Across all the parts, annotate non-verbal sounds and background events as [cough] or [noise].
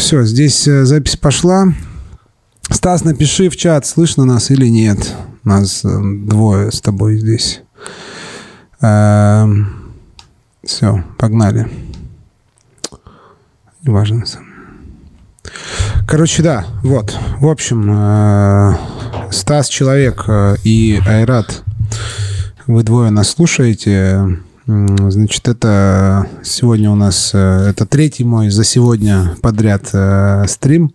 Все, здесь э, запись пошла. Стас, напиши в чат, слышно нас или нет. Нас э, двое с тобой здесь. Эм, Все, погнали. Неважно. Короче, да, вот. В общем, э, Стас Человек и Айрат, вы двое нас слушаете. Значит, это сегодня у нас, э, это третий мой за сегодня подряд э, стрим.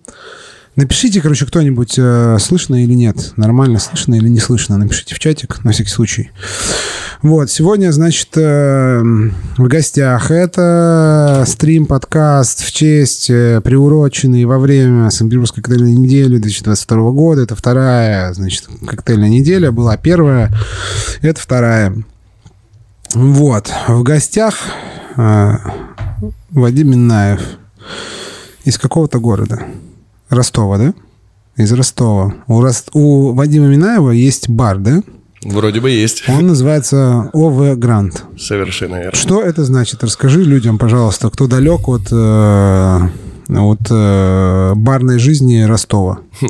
Напишите, короче, кто-нибудь, э, слышно или нет, нормально слышно или не слышно, напишите в чатик, на всякий случай. Вот, сегодня, значит, э, в гостях это стрим-подкаст в честь, э, приуроченный во время Санкт-Петербургской коктейльной недели 2022 года. Это вторая, значит, коктейльная неделя. Была первая, это вторая. Вот, в гостях э, Вадим Минаев из какого-то города. Ростова, да? Из Ростова. У, Рос- у Вадима Минаева есть бар, да? Вроде бы есть. Он называется ОВ Грант. Совершенно верно. Что это значит? Расскажи людям, пожалуйста, кто далек от, э, от э, барной жизни Ростова. [laughs]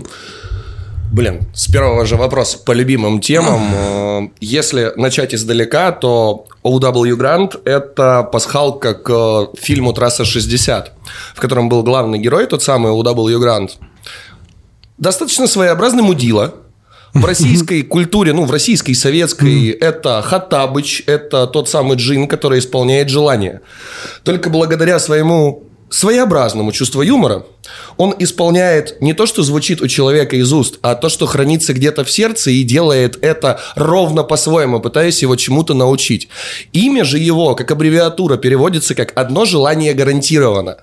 Блин, с первого же вопроса по любимым темам. [laughs] Э, Если начать издалека, то OW Grant – это пасхалка к фильму «Трасса 60», в котором был главный герой, тот самый OW Grant. Достаточно своеобразный мудила. В российской [laughs] культуре, ну, в российской, советской, это Хаттабыч, это тот самый джин, который исполняет желание. Только благодаря своему своеобразному чувству юмора он исполняет не то, что звучит у человека из уст, а то, что хранится где-то в сердце и делает это ровно по-своему, пытаясь его чему-то научить. Имя же его, как аббревиатура, переводится как «одно желание гарантировано».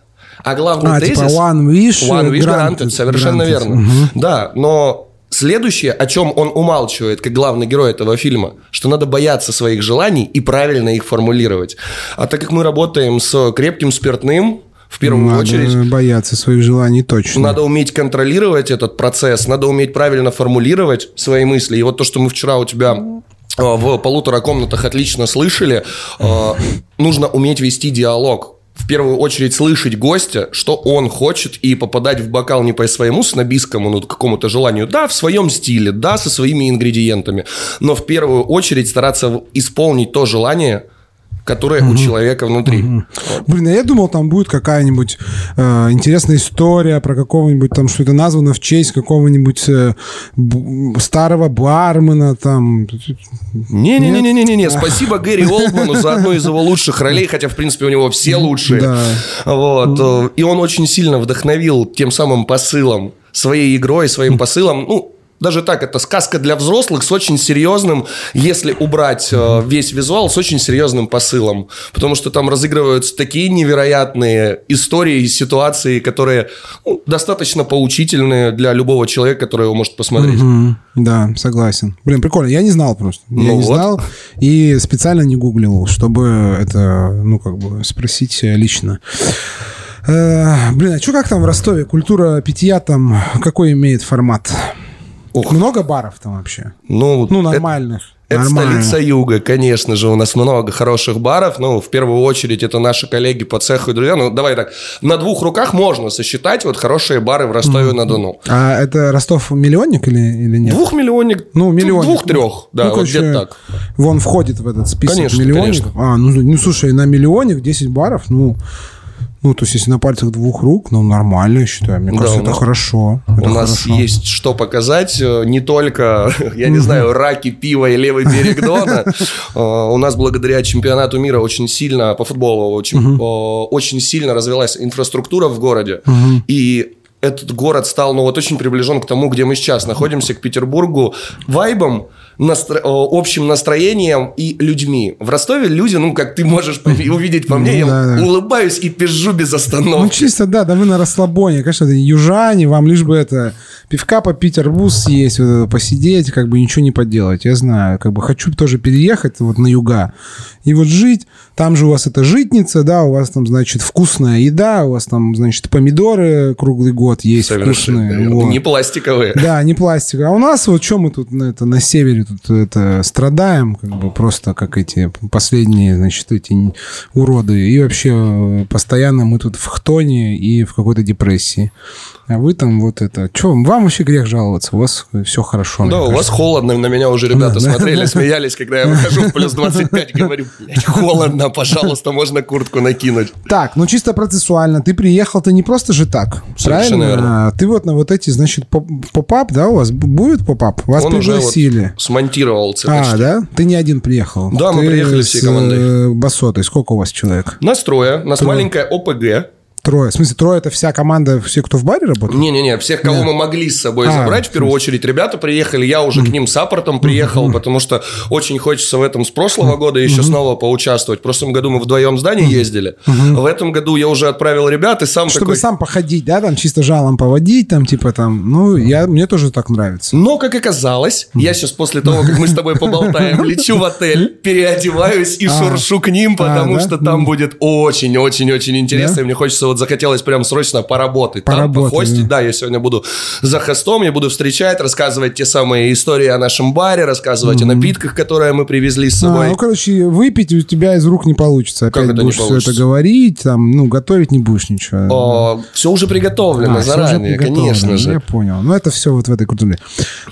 А главный А, тезис... типа One Wish, One Wish Granted. Granted, совершенно Granted. верно. Мгм. Да, но следующее, о чем он умалчивает, как главный герой этого фильма, что надо бояться своих желаний и правильно их формулировать. А так как мы работаем с крепким спиртным, в первую Надо очередь, бояться своих желаний точно. надо уметь контролировать этот процесс, надо уметь правильно формулировать свои мысли. И вот то, что мы вчера у тебя э, в полутора комнатах отлично слышали, э, нужно уметь вести диалог. В первую очередь слышать гостя, что он хочет, и попадать в бокал не по своему снобистскому, ну, какому-то желанию, да, в своем стиле, да, со своими ингредиентами, но в первую очередь стараться исполнить то желание, которое у человека внутри. Вот. Блин, а я думал, там будет какая-нибудь э, интересная история про какого-нибудь там, что это названо в честь какого-нибудь э, старого бармена там. Не-не-не-не-не-не, спасибо Гэри Олдману за одну из его лучших ролей, хотя, в принципе, у него все лучшие. Да. Вот. э, И он очень сильно вдохновил тем самым посылом, своей игрой, своим посылом, ну, даже так, это сказка для взрослых с очень серьезным, если убрать э, весь визуал, с очень серьезным посылом. Потому что там разыгрываются такие невероятные истории и ситуации, которые ну, достаточно поучительные для любого человека, который его может посмотреть. Мгм. Да, согласен. Блин, прикольно. Я не знал просто. Я Ну не вот. знал и специально не гуглил, чтобы это, ну, как бы спросить лично. Э, блин, а что как там в Ростове? Культура питья там какой имеет формат? Ух. Много баров там вообще? Ну, Ну, это- нормальных. Это столица юга, конечно же, у нас много хороших баров. Ну, в первую очередь, это наши коллеги по цеху и друзья. Ну, давай так, на двух руках можно сосчитать вот хорошие бары в Ростове-на-Дону. А это Ростов миллионник или, или нет? Двухмиллионник, Ну, миллионник. Двух-трех, да, Ну, вот короче, где-то так. Вон входит в этот список Конечно, миллионник. конечно. А, ну, ну, слушай, на миллионник 10 баров, ну, ну, то есть, если на пальцах двух рук, ну, нормально, я считаю. Мне Да, кажется, у это нас- хорошо. У Это нас хорошо. есть что показать, э, не только, [laughs] я не знаю, раки, пиво и левый берег [laughs] Дона. Э, У нас благодаря чемпионату мира очень сильно, по футболу, очень, э, очень сильно развилась инфраструктура в городе. И этот город стал, ну, вот очень приближен к тому, где мы сейчас находимся, к Петербургу, вайбом, настро- э, общим настроением и людьми. В Ростове люди, ну, как ты можешь увидеть по мне, Ну, я да, да. улыбаюсь и пизжу без Ну, остановки. чисто, да, да вы на расслабоне. Конечно, это южане, вам лишь бы это пивка попить, арбуз съесть, вот это посидеть, как бы ничего не поделать. Я знаю, как бы хочу тоже переехать вот на юга и вот жить. Там же у вас это житница, да, у вас там, значит, вкусная еда, у вас там, значит, помидоры круглый год есть Совершенно вкусные. вот. Не пластиковые. Да, не пластик. А у нас вот что мы тут на, это, на севере тут это страдаем, как бы просто как эти последние, значит, эти уроды. И вообще э, постоянно мы тут в хтоне и в какой-то депрессии. А вы там вот это... Че, вам вообще грех жаловаться, у вас все хорошо. Да, у вас холодно, на меня уже ребята да, смотрели, да. смеялись, когда я выхожу в плюс 25, говорю, блядь, холодно, пожалуйста, можно куртку накинуть. Так, ну чисто процессуально, ты приехал-то не просто же так, Совершенно правильно? Верно. А, ты вот на вот эти, значит, pop-up, да, у вас будет pop-up? Вас Он пригласили. Вот смонтировал А, да? Ты не один приехал? Да, ты мы приехали всей командой. Э, босотой. Сколько у вас человек? Нас трое. У нас трое. маленькая ОПГ. Трое. В смысле, трое это вся команда, все, кто в баре работает? Не-не-не, всех, кого Нет. мы могли с собой а, забрать, в первую очередь. Ребята приехали, я уже mm. к ним с support ом приехал, mm-hmm. потому что очень хочется в этом с прошлого mm-hmm. года еще mm-hmm. снова поучаствовать. В прошлом году мы вдвоем с Даней mm-hmm. ездили. Mm-hmm. В этом году я уже отправил ребят и сам Чтобы такой... сам походить, да, там чисто жалом поводить, там типа там, ну, я, мне тоже так нравится. Но, как оказалось, mm-hmm. я сейчас после того, как мы с тобой поболтаем, [laughs] лечу в отель, переодеваюсь и а. шуршу к ним, а, потому что там будет очень-очень-очень интересно, и мне хочется, вот захотелось прям срочно поработать. Поработать, там, похостить. Да. да, я сегодня буду за хостом, я буду встречать, рассказывать те самые истории о нашем баре, рассказывать mm-hmm. о напитках, которые мы привезли с собой. А, ну, короче, выпить у тебя из рук не получится. Опять как это будешь не получится? все это говорить, там, ну, готовить не будешь ничего. О, все уже приготовлено а, заранее, приготовлено, конечно же. Я понял. Ну, это все вот в этой культуре.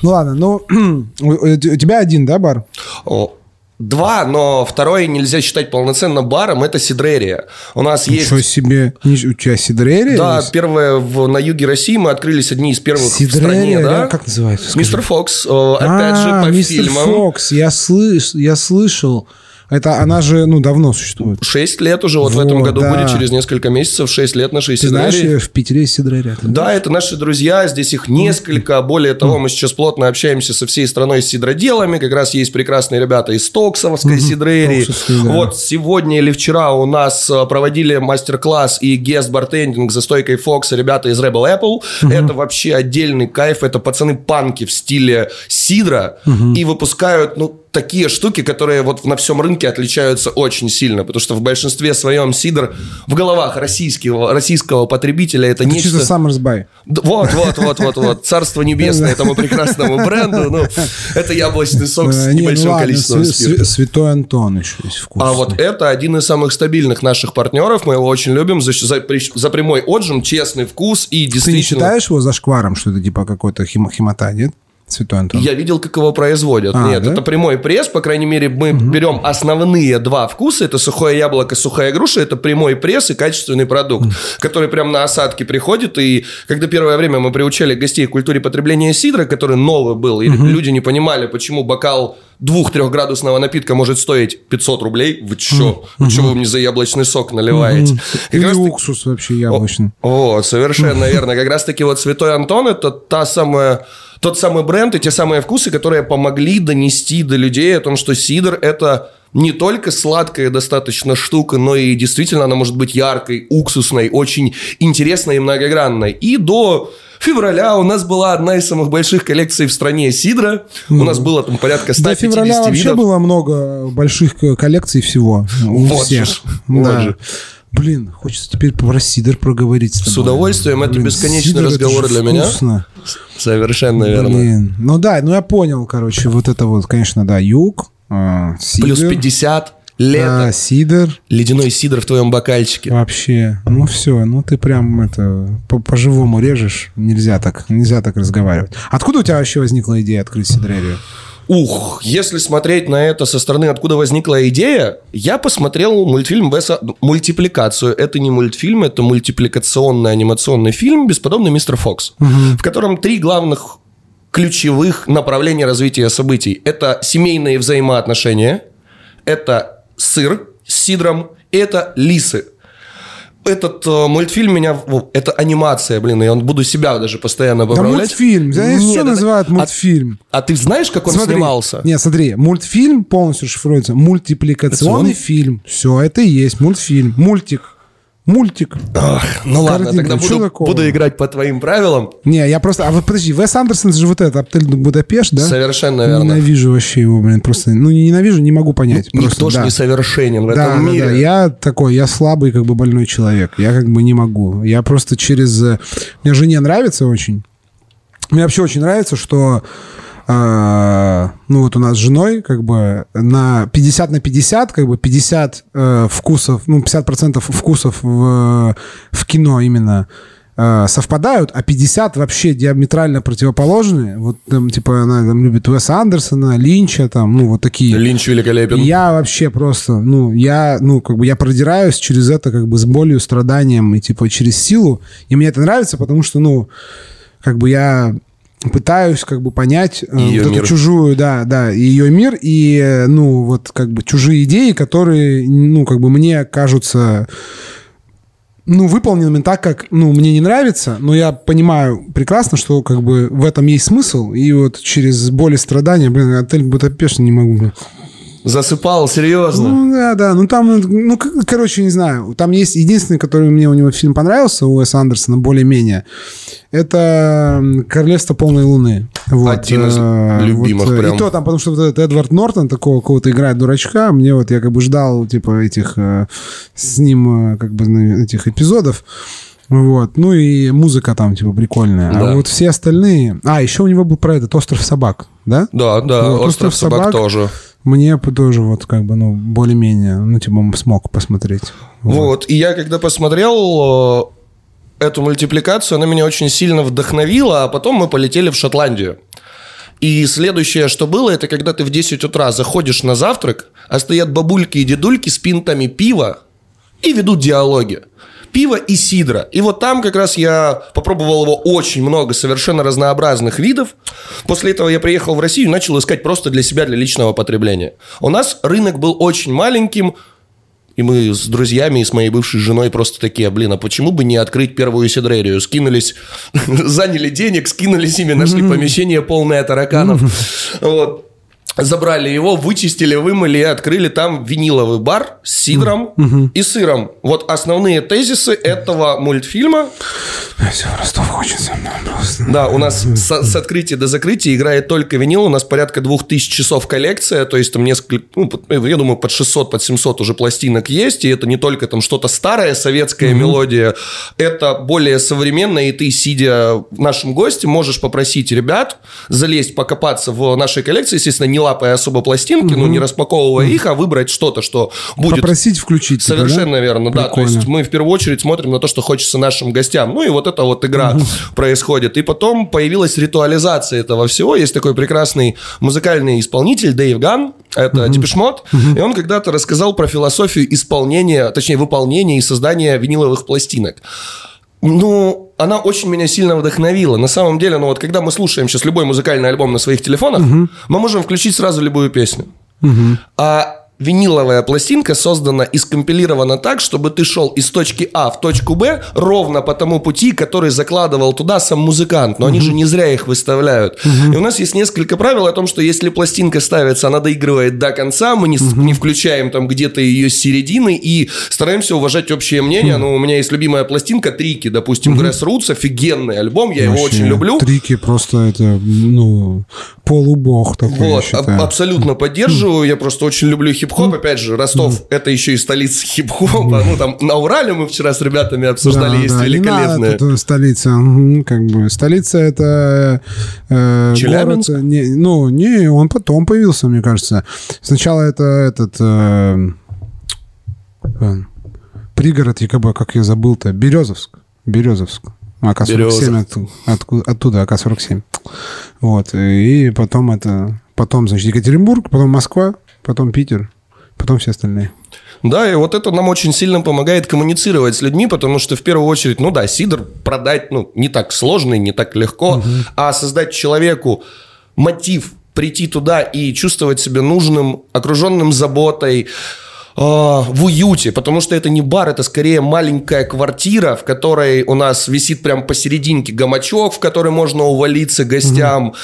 Ну, ладно, ну, [clears throat] у тебя один, да, бар? О, Два, но второй нельзя считать полноценно баром, это Сидрерия. У нас Ничего есть... себе, у тебя Сидрерия Да, есть? первое в, на юге России мы открылись одни из первых Сидрерия, в стране. Да? Как называется? Мистер Фокс, опять а, же, по Мистер фильмам. Фокс, я, слыш, я слышал. Это она же, ну, давно существует. Шесть лет уже, вот, вот в этом году да. будет через несколько месяцев, шесть лет нашей Ты знаешь, в Питере есть Сидрария? Да, это наши друзья, здесь их несколько. Более того, мы сейчас плотно общаемся со всей страной с сидроделами, как раз есть прекрасные ребята из Токсовской mm сидрерии. Да. Вот сегодня или вчера у нас э, проводили мастер-класс и гест-бартендинг за стойкой Фокса ребята из Rebel Apple. Это вообще отдельный кайф, это пацаны-панки в стиле сидра и выпускают, ну, такие штуки, которые вот на всем рынке отличаются очень сильно, потому что в большинстве своем сидр в головах российского, российского потребителя это, это нечто... чисто Summersby. Вот, вот, вот, вот, вот. Царство небесное этому прекрасному бренду. Ну, это яблочный сок с ну небольшим количеством спирта. Святой Антон еще есть вкус. А вот это один из самых стабильных наших партнеров. Мы его очень любим за, за, за прямой отжим, честный вкус и действительно... Ты не считаешь его за шкваром, что это типа какой-то хим, химота, нет? Святой Антон? Я видел, как его производят. А, Нет, да? это прямой пресс. По крайней мере, мы угу. берем основные два вкуса. Это сухое яблоко, сухая груша. Это прямой пресс и качественный продукт, угу. который прям на осадке приходит. И когда первое время мы приучали гостей к культуре потребления сидра, который новый был, и угу. люди не понимали, почему бокал двух-трехградусного напитка может стоить 500 рублей. Вы чё? Вы чё вы мне за яблочный сок наливаете? Или раз уксус вообще яблочный. О, совершенно [laughs] верно. Как раз-таки вот Святой Антон – это та самая тот самый бренд и те самые вкусы, которые помогли донести до людей о том, что сидр – это не только сладкая достаточно штука, но и действительно она может быть яркой, уксусной, очень интересной и многогранной. И до февраля у нас была одна из самых больших коллекций в стране сидра. У нас было там порядка 150 До февраля видов. вообще было много больших коллекций всего. У вот всех. Же, да. Вот же. Блин, хочется теперь про сидр проговорить. С, с удовольствием. Блин, это бесконечный разговор для меня. Совершенно верно. Блин. Ну да, ну я понял, короче, вот это вот, конечно, да, юг, э, сидр. Плюс 50, лето. Да, сидр. Ледяной сидр в твоем бокальчике. Вообще. Ну все, ну ты прям это по-живому режешь. Нельзя так, нельзя так разговаривать. Откуда у тебя вообще возникла идея открыть сидрерию? Ух, если смотреть на это со стороны, откуда возникла идея, я посмотрел мультфильм Веса «Мультипликацию». Это не мультфильм, это мультипликационный анимационный фильм «Бесподобный мистер Фокс», угу. в котором три главных ключевых направления развития событий. Это семейные взаимоотношения, это сыр с сидром, и это лисы – этот э, мультфильм меня... Это анимация, блин, он буду себя даже постоянно поправлять. Да мультфильм. Здесь Нет, все это... называют а мультфильм. А, а ты знаешь, как он смотри, снимался? Нет, смотри, мультфильм полностью шифруется. Мультипликационный фильм. Все, это и есть мультфильм. Мультик. Мультик. Ах, ну ладно, Картинка. тогда буду, буду играть по твоим правилам. Не, я просто... А вот подожди, Вес Андерсон же вот это, Отель Будапешт, да? Совершенно верно. Ненавижу вообще его, блин, просто... Ну, не ненавижу, не могу понять. Ну, просто, никто да. же не совершенен в да, этом мире. Да, я такой, я слабый, как бы больной человек. Я как бы не могу. Я просто через... Мне жене нравится очень. Мне вообще очень нравится, что э, ну вот у нас с женой как бы на 50 на 50, как бы 50 э, вкусов, ну 50% вкусов в, в кино именно э, совпадают, а 50 вообще диаметрально противоположные. Вот там, типа, она там любит Уэса Андерсона, Линча, там, ну, вот такие. Линч великолепен. Я вообще просто, ну, я, ну, как бы я продираюсь через это как бы с болью, страданием и, типа, через силу. И мне это нравится, потому что, ну, как бы я пытаюсь как бы понять э, вот мир. эту чужую, да, да, ее мир и, э, ну, вот как бы чужие идеи, которые, ну, как бы мне кажутся ну, выполненными так, как, ну, мне не нравится, но я понимаю прекрасно, что, как бы, в этом есть смысл, и вот через боль и страдания, блин, отель Будапешт не могу, блин. Засыпал, серьезно. Ну, да, да, ну, там, ну, короче, не знаю, там есть единственный, который мне у него фильм понравился, у Уэса Андерсона, более-менее, это «Королевство полной луны». Вот, Один из э, любимых вот, э, прям. И то там, потому что вот этот Эдвард Нортон такого кого-то играет дурачка, мне вот, я как бы ждал, типа, этих, э, с ним, как бы, этих эпизодов, вот. Ну и музыка там, типа, прикольная. Да. А вот все остальные... А, еще у него был про этот «Остров собак», да? Да, да, Вот, остров «Остров собак, собак». тоже. Мне тоже вот как бы, ну, более-менее, ну, типа, смог посмотреть. Вот. И я когда посмотрел э, эту мультипликацию, она меня очень сильно вдохновила, а потом мы полетели в Шотландию. И следующее, что было, это когда ты в 10 утра заходишь на завтрак, а стоят бабульки и дедульки с пинтами пива и ведут диалоги. Пиво и сидра. И вот там как раз я попробовал его очень много, совершенно разнообразных видов. После этого я приехал в Россию и начал искать просто для себя, для личного потребления. У нас рынок был очень маленьким, и мы с друзьями и с моей бывшей женой просто такие, блин, а почему бы не открыть первую сидрерию? Скинулись, [laughs] заняли денег, скинулись ими, нашли [laughs] помещение полное тараканов. Вот. Забрали его, вычистили, вымыли и открыли там виниловый бар с сидром и сыром. Вот основные тезисы этого мультфильма. Все, Ростов хочется. просто. Да, у нас с, с открытия до закрытия играет только винил. У нас порядка 2000 часов коллекция. То есть там несколько, ну, под- я думаю, под 600, под 700 уже пластинок есть. И это не только там что-то старая советская мелодия. Это более современное. И ты, сидя в нашем госте, можешь попросить ребят залезть, покопаться в нашей коллекции. Естественно, не лапая особо пластинки, ну, не распаковывая их, а выбрать что-то, что будет Попросить включить. типа, Совершенно да? верно, да. То Прикольно. есть мы в первую очередь смотрим на то, что хочется нашим гостям. Ну и вот эта вот игра происходит. И потом появилась ритуализация этого всего. Есть такой прекрасный музыкальный исполнитель Дэйв Ган, это Депешмот, и он когда-то рассказал про философию исполнения, точнее выполнения и создания виниловых пластинок. Ну, она очень меня сильно вдохновила. На самом деле, ну вот когда мы слушаем сейчас любой музыкальный альбом на своих телефонах, мы можем включить сразу любую песню. А виниловая пластинка создана и скомпилирована так, чтобы ты шел из точки А в точку Б ровно по тому пути, который закладывал туда сам музыкант. Но они же не зря их выставляют. И у нас есть несколько правил о том, что если пластинка ставится, она доигрывает до конца, мы не, с- не включаем там где-то ее с середины и стараемся уважать общее мнение. Ну, у меня есть любимая пластинка Трики, допустим, Grassroots, офигенный альбом, я его Вообще, очень люблю. Трики просто это, ну, полубог такой, Вот, абсолютно поддерживаю. Я просто очень люблю хип-хоп. Опять же, Ростов это еще и столица хип-хопа. Ну, там на Урале мы вчера с ребятами обсуждали, Да, есть надо тут столица. Как бы столица это э, Челябинск? ну, не, он потом появился, мне кажется. Сначала это этот э, э, пригород ЕКБ, как я забыл-то, Березовск. Березовск. АК-47 Березов. оттуда, отку- оттуда, АК-47. Вот. И потом это... Потом, значит, Екатеринбург, потом Москва, потом Питер, потом все остальные. Да, и вот это нам очень сильно помогает коммуницировать с людьми, потому что в первую очередь, ну да, сидр продать, ну, не так сложно, и не так легко, а создать человеку мотив прийти туда и чувствовать себя нужным, окруженным заботой, в уюте, потому что это не бар, это скорее маленькая квартира, в которой у нас висит прям посерединке гамачок, в который можно увалиться гостям.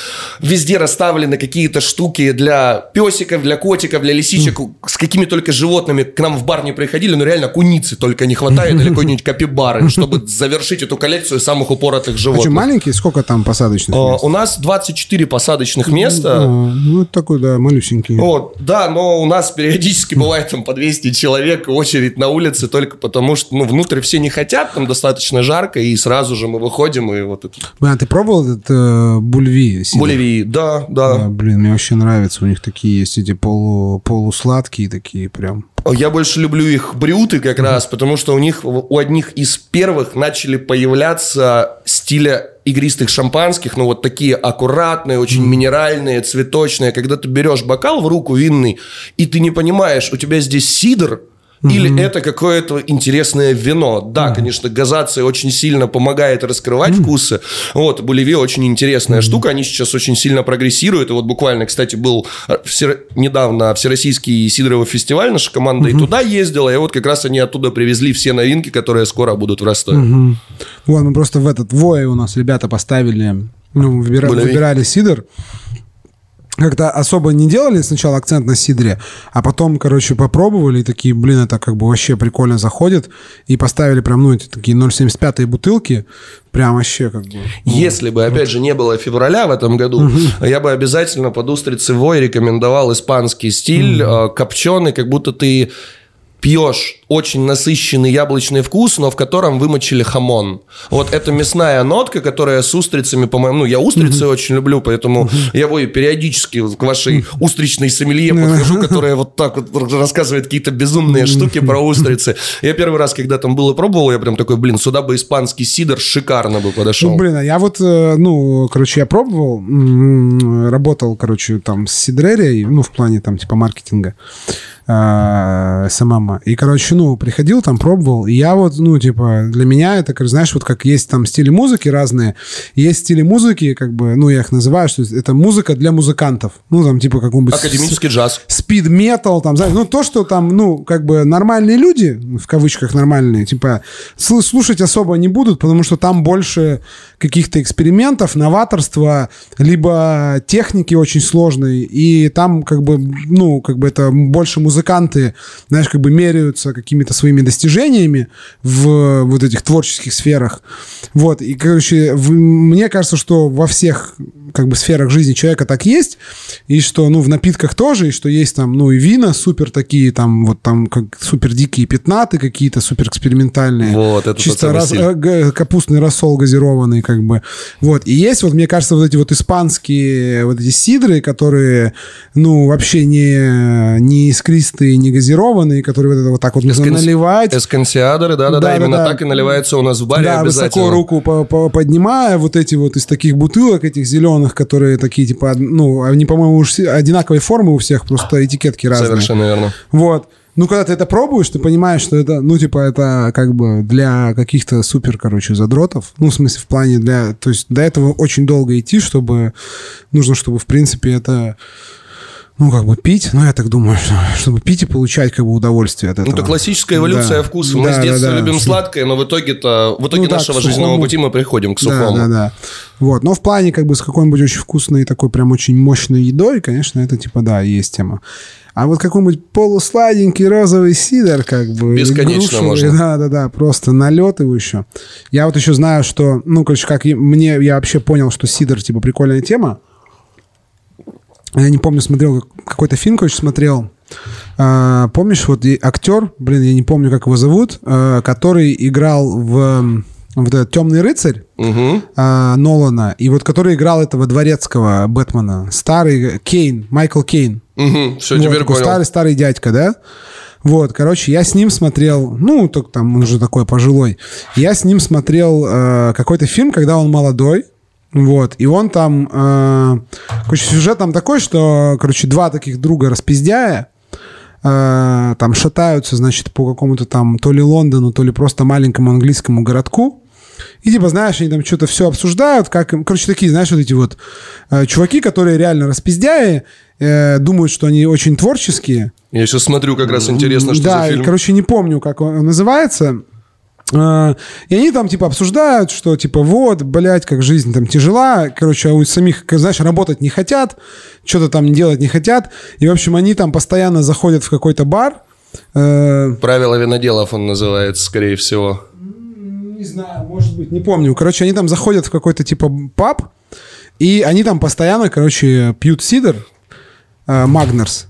Везде расставлены какие-то штуки для песиков, для котиков, для лисичек, с какими только животными к нам в бар не приходили, но реально куницы только не хватает или какой-нибудь [laughs] капибары, чтобы завершить эту коллекцию самых упоротых А что, животных. маленький? Сколько там посадочных А, мест? У нас 24 посадочных места. А, ну, такой, да, малюсенький. Вот, да, но у нас периодически бывает там по 200 человек, очередь на улице только потому, что, ну, внутрь все не хотят, там достаточно жарко, и сразу же мы выходим, и вот это... Блин, а ты пробовал этот э, бульви? сидр? Бульви, да, да. Да, блин, мне вообще нравится. У них такие есть эти полу, полусладкие такие прям. Я больше люблю их брюты как раз, потому что у них, у одних из первых начали появляться стиля игристых шампанских, ну вот такие аккуратные, очень минеральные, цветочные. Когда ты берешь бокал в руку винный, и ты не понимаешь, у тебя здесь сидр, или это какое-то интересное вино. Да, конечно, газация очень сильно помогает раскрывать вкусы. Вот, Боливия очень интересная штука. Они сейчас очень сильно прогрессируют. И вот буквально, кстати, был все- недавно Всероссийский сидоровый фестиваль. Наша команда и туда ездила. И вот как раз они оттуда привезли все новинки, которые скоро будут в Ростове. Вот, мы просто в этот вой у нас ребята поставили, ну, выбира- Бульви. выбирали сидр. Как-то особо не делали сначала акцент на сидре, а потом, короче, попробовали и такие, блин, это как бы вообще прикольно заходит. И поставили прям, ну, эти такие 0,75 бутылки. Прям вообще как бы... ну, Если бы, опять же, не было февраля в этом году, я бы обязательно под устрицы вой рекомендовал испанский стиль, э, копченый, как будто ты пьешь очень насыщенный яблочный вкус, но в котором вымочили хамон. Вот это мясная нотка, которая с устрицами, по-моему, ну, я устрицы очень люблю, поэтому я его и периодически к вашей устричной сомелье подхожу, [laughs] которая вот так вот рассказывает какие-то безумные штуки про устрицы. Я первый раз, когда там было пробовал, я прям такой, блин, сюда бы испанский сидр шикарно бы подошел. Ну, блин, а я вот, э, ну, короче, я пробовал, работал, короче, там с Сидрерией, ну, в плане там типа маркетинга, э, СММ. И, короче, ну, приходил там, пробовал, и я вот, ну, типа, для меня это, как, знаешь, вот как есть там стили музыки разные, есть стили музыки, как бы, ну, я их называю, что это музыка для музыкантов. Ну, там, типа, какой-нибудь... Академический джаз. спид метал, там, знаешь, ну, то, что там, ну, как бы нормальные люди, в кавычках нормальные, типа, сл- слушать особо не будут, потому что там больше каких-то экспериментов, новаторства, либо техники очень сложной, и там, как бы, ну, как бы это больше музыканты, знаешь, как бы меряются какими-то своими достижениями в вот этих творческих сферах. Вот, и, короче, в- мне кажется, что во всех, как бы, сферах жизни человека так есть, и что, ну, в напитках тоже, и что есть там, ну, и вина супер такие, там, вот там, как супер дикие пятнаты какие-то, супер экспериментальные. Вот, это Чисто рас- э, капустный рассол газированный, как бы. Вот. И есть, вот, мне кажется, вот эти вот испанские вот эти сидры, которые, ну, вообще не, не искристые, не газированные, которые вот это вот так вот нужно Эсканс- наливать. Эскансиадоры, да-да-да, именно Да-да-да. так и наливается у нас в баре Да, обязательно. высоко руку по- по- поднимая, вот эти вот из таких бутылок, этих зеленых, которые такие, типа, ну, они, по-моему, уж одинаковой формы у всех, просто этикетки разные. Совершенно верно. Вот. Ну, когда ты это пробуешь, ты понимаешь, что это, ну, типа, это как бы для каких-то супер, короче, задротов. Ну, в смысле, в плане для... То есть до этого очень долго идти, чтобы... Нужно, чтобы, в принципе, это... Ну, как бы пить, ну, я так думаю, что, чтобы пить и получать, как бы, удовольствие от этого. Ну, это классическая эволюция Да. вкуса. Мы Да, с да, детства да. любим Что- сладкое, но в итоге-то, в итоге Ну да, нашего жизненного пути мы приходим к сухому. Да, да, да. Вот. Но в плане как бы с какой-нибудь очень вкусной, такой прям очень мощной едой, конечно, это типа, да, есть тема. А вот какой-нибудь полусладенький розовый сидр, как бы. Бесконечно грушевый, можно. Да, да, да, просто налет его еще. Я вот еще знаю, что, ну, короче, как мне, я вообще понял, что сидр, типа, прикольная тема. Я не помню, смотрел как- какой-то фильм, короче, смотрел. А, помнишь, вот и актер, блин, я не помню, как его зовут, а, который играл в, вот этот «Темный рыцарь», Мгм. а, Нолана, и вот который играл этого дворецкого Бэтмена, старый Кейн, Майкл Кейн. Мгм. Все, Вот, теперь такой понял. старый-старый дядька, да? Вот, короче, я с ним смотрел, ну, только там он уже такой пожилой. Я с ним смотрел э, какой-то фильм, когда он молодой. Вот, и он там, э, короче, сюжет там такой, что, короче, два таких друга распиздяя, э, там шатаются, значит, по какому-то там то ли Лондону, то ли просто маленькому английскому городку. И типа, знаешь, они там что-то все обсуждают, как им... Короче, такие, знаешь, вот эти вот э, чуваки, которые реально распиздяи, э, думают, что они очень творческие. Я сейчас смотрю, как раз интересно, что да, за фильм. короче, не помню, как он называется. Э, И они там, типа, обсуждают, что, типа, вот, блядь, как жизнь там тяжела. Короче, а у самих, знаешь, работать не хотят, что-то там делать не хотят. И, в общем, они там постоянно заходят в какой-то бар. э, Правило виноделов он называется, скорее всего. Не знаю, может быть, не помню. Короче, они там заходят в какой-то типа паб, и они там постоянно, короче, пьют сидр, э, Магнерс.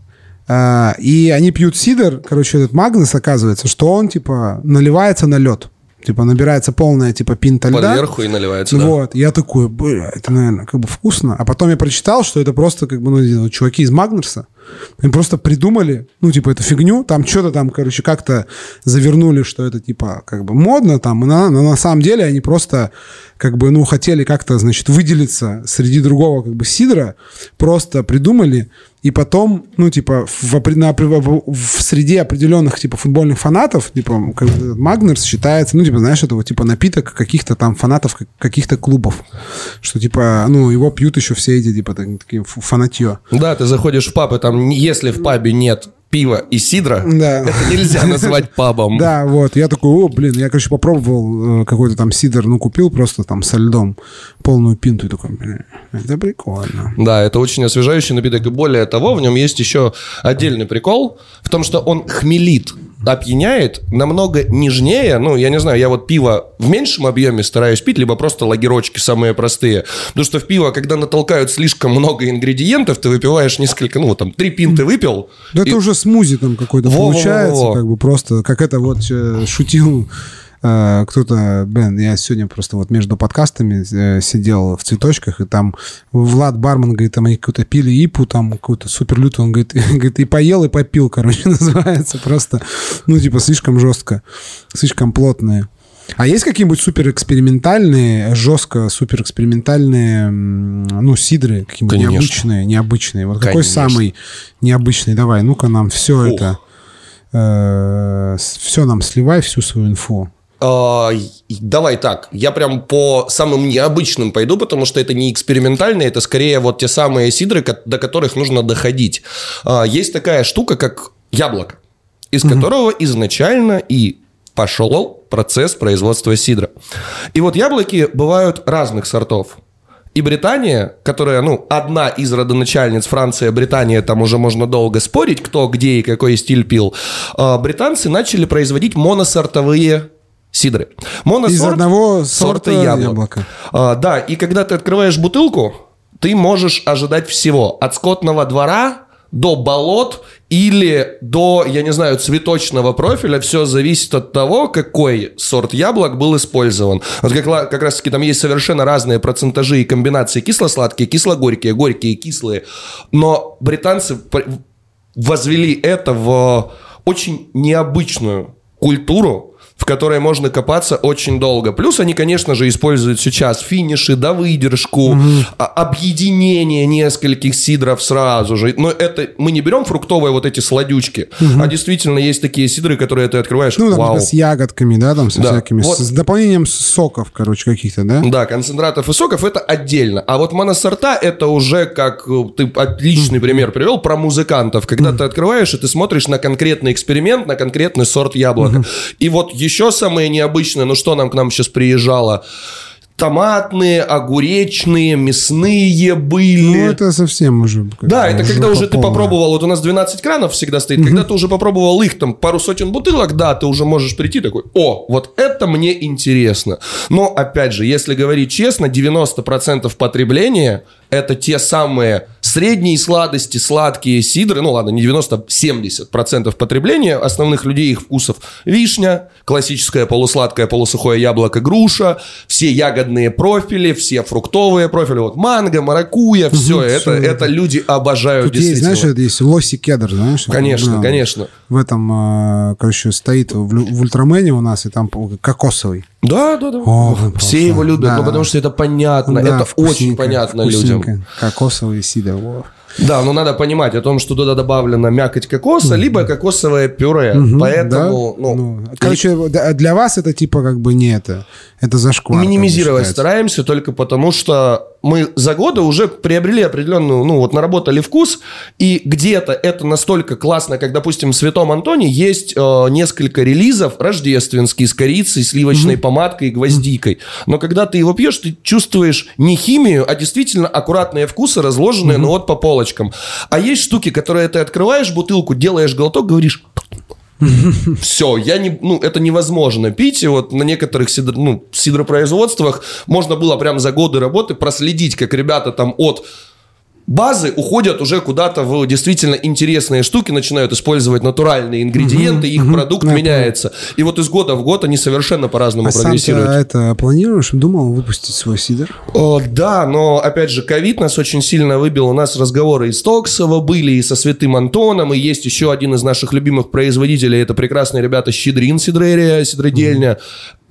А, и они пьют сидр, короче, этот Магнус, оказывается, что он, типа, наливается на лед. Типа, набирается полная, типа, пинта льда. Подверху и наливается, да. Вот, я такой, бля, это, наверное, как бы вкусно. А потом я прочитал, что это просто, как бы, ну, чуваки из Магнерса, они просто придумали, ну, типа, эту фигню, там что-то там, короче, как-то завернули, что это, типа, как бы модно там, но, но на самом деле они просто, как бы, ну, хотели как-то, значит, выделиться среди другого, как бы, сидра, просто придумали, и потом, ну, типа, в, на, в, среде определенных, типа, футбольных фанатов, типа, Магнерс считается, ну, типа, знаешь, это вот, типа, напиток каких-то там фанатов как- каких-то клубов, что, типа, ну, его пьют еще все эти, типа, так- такие фанатье. Да, ты заходишь в паб, и там, если в пабе нет пива и сидра, Да. это нельзя [laughs] назвать пабом. Да, вот, я такой, о, блин, я, короче, попробовал э, какой-то там сидр, ну, купил просто там со льдом полную пинту, и такой, блин, это прикольно. Да, это очень освежающий напиток. И более того, в нем есть еще отдельный прикол в том, что он хмелит, опьяняет намного нежнее. Ну, я не знаю, я вот пиво в меньшем объеме стараюсь пить, либо просто лагерочки самые простые. Потому что в пиво, когда натолкают слишком много ингредиентов, ты выпиваешь несколько, ну, там, три пинты выпил. Да и- это уже смузи там какой-то получается, как бы просто, как это вот э, шутил кто-то, блин, я сегодня просто вот между подкастами э, сидел в цветочках, и там Влад Барман говорит, там они какую-то пили ипу, там какую-то супер лютую, он говорит, [laughs] говорит, и поел, и попил, короче, [laughs] называется просто, ну, типа, слишком жестко, слишком плотные. А есть какие-нибудь суперэкспериментальные, жестко суперэкспериментальные, ну, сидры, какие-нибудь Конечно. необычные, необычные? Вот какой Конечно. самый необычный? Давай, ну-ка нам все Ух. это, все нам сливай, всю свою инфу. А, давай так, я прям по самым необычным пойду, потому что это не экспериментальные, это скорее вот те самые сидры, до которых нужно доходить. А, есть такая штука, как яблоко, из которого изначально и пошел процесс производства сидра. И вот яблоки бывают разных сортов. И Британия, которая, ну, одна из родоначальниц Франция, Британия, там уже можно долго спорить, кто где и какой стиль пил, а, британцы начали производить моносортовые сидры. Моносорт Из одного сорта яблока. А, да, и когда ты открываешь бутылку, ты можешь ожидать всего. От скотного двора до болот или до, я не знаю, цветочного профиля. Все зависит от того, какой сорт яблок был использован. Вот как, как раз таки там есть совершенно разные процентажи и комбинации кисло-сладкие, кисло-горькие, горькие, кислые. Но британцы возвели это в очень необычную культуру, в которой можно копаться очень долго. Плюс они, конечно же, используют сейчас финиши, да, выдержку, а- объединение нескольких сидров сразу же. Но это мы не берем фруктовые вот эти сладючки, а действительно есть такие сидры, которые ты открываешь. Ну, там, вау. с ягодками, да, там, со Да, всякими, вот. с, дополнением соков, короче, каких-то, да? Да, концентратов и соков это отдельно. А вот моносорта это уже как э, ты отличный пример привел про музыкантов. Когда ты открываешь и ты смотришь на конкретный эксперимент, на конкретный сорт яблока. И вот еще самое необычное, ну что нам к нам сейчас приезжало? Томатные, огуречные, мясные были. Ну, это совсем уже... Да, это когда уже ты полная. попробовал, вот у нас 12 кранов всегда стоит, когда ты уже попробовал их, там, пару сотен бутылок, да, ты уже можешь прийти такой, о, вот это мне интересно. Но, опять же, если говорить честно, 90% потребления это те самые средние сладости, сладкие сидры, ну ладно, не 90, 70% потребления основных людей их вкусов. Вишня, классическое полусладкое, полусухое яблоко, груша, все ягодные профили, все фруктовые профили, вот манго, маракуя, все, это, всё это, это. люди обожают Тут есть, действительно. знаешь, это есть лоси кедр, знаешь? Конечно, Да. конечно. В этом, э, короче, стоит в, в ультрамене у нас, и там кокосовый. Да, да, да. О, Все просто, его любят, да. ну потому что это понятно, Да, это очень вкусненько, понятно людям. Кокосовый сидр. Да, но надо понимать о том, что туда добавлена мякоть кокоса, либо кокосовое пюре. Мгм, Поэтому, да? ну, короче, да, для вас это типа как бы не это. Это зашквар. минимизировать стараемся только потому, что мы за годы уже приобрели определенную, ну вот наработали вкус, и где-то это настолько классно, как, допустим, в Святом Антоне есть э, несколько релизов рождественские с корицей, сливочной помадкой и гвоздикой. Но когда ты его пьешь, ты чувствуешь не химию, а действительно аккуратные вкусы, разложенные, ну вот по полочкам. А есть штуки, которые ты открываешь бутылку, делаешь глоток, говоришь... Все, я не, ну, это невозможно пить. И вот на некоторых сидр, ну, сидропроизводствах можно было прям за годы работы проследить, как ребята там от базы уходят уже куда-то в действительно интересные штуки, начинают использовать натуральные ингредиенты, их продукт меняется. И вот из года в год они совершенно по-разному А сам прогрессируют. это планируешь? Думал выпустить свой сидр? О, да, но опять же, ковид нас очень сильно выбил. У нас разговоры и с Токсово были, и со Святым Антоном, и есть еще один из наших любимых производителей. Это прекрасные ребята Щедрин, Сидрерия, Сидродельня.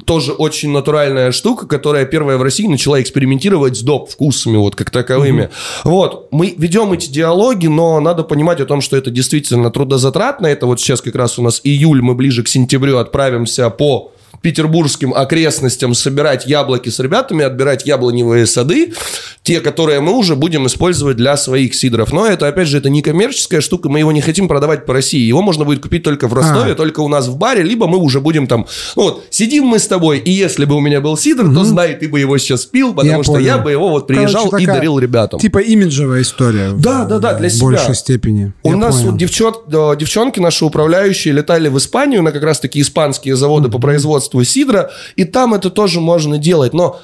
Тоже очень натуральная штука, которая первая в России начала экспериментировать с доп. вкусами, вот как таковыми. Вот, мы ведем эти диалоги, но надо понимать о том, что это действительно трудозатратно. Это вот сейчас как раз у нас июль, мы ближе к сентябрю отправимся по петербургским окрестностям собирать яблоки с ребятами, отбирать яблоневые сады, те, которые мы уже будем использовать для своих сидров. Но это, опять же, это не коммерческая штука, мы его не хотим продавать по России. Его можно будет купить только в Ростове, А. только у нас в баре, либо мы уже будем там... Ну вот, сидим мы с тобой, и если бы у меня был сидр, то знай, ты бы его сейчас пил, потому Я что понял. я бы его вот приезжал Короче, и такая дарил ребятам. Типа имиджевая история. в- Да, да, да, для в себя. большей степени. У Я нас понял. вот девчот, э, девчонки наши управляющие летали в Испанию на как раз-таки испанские заводы по производству сидра, и там это тоже можно делать. Но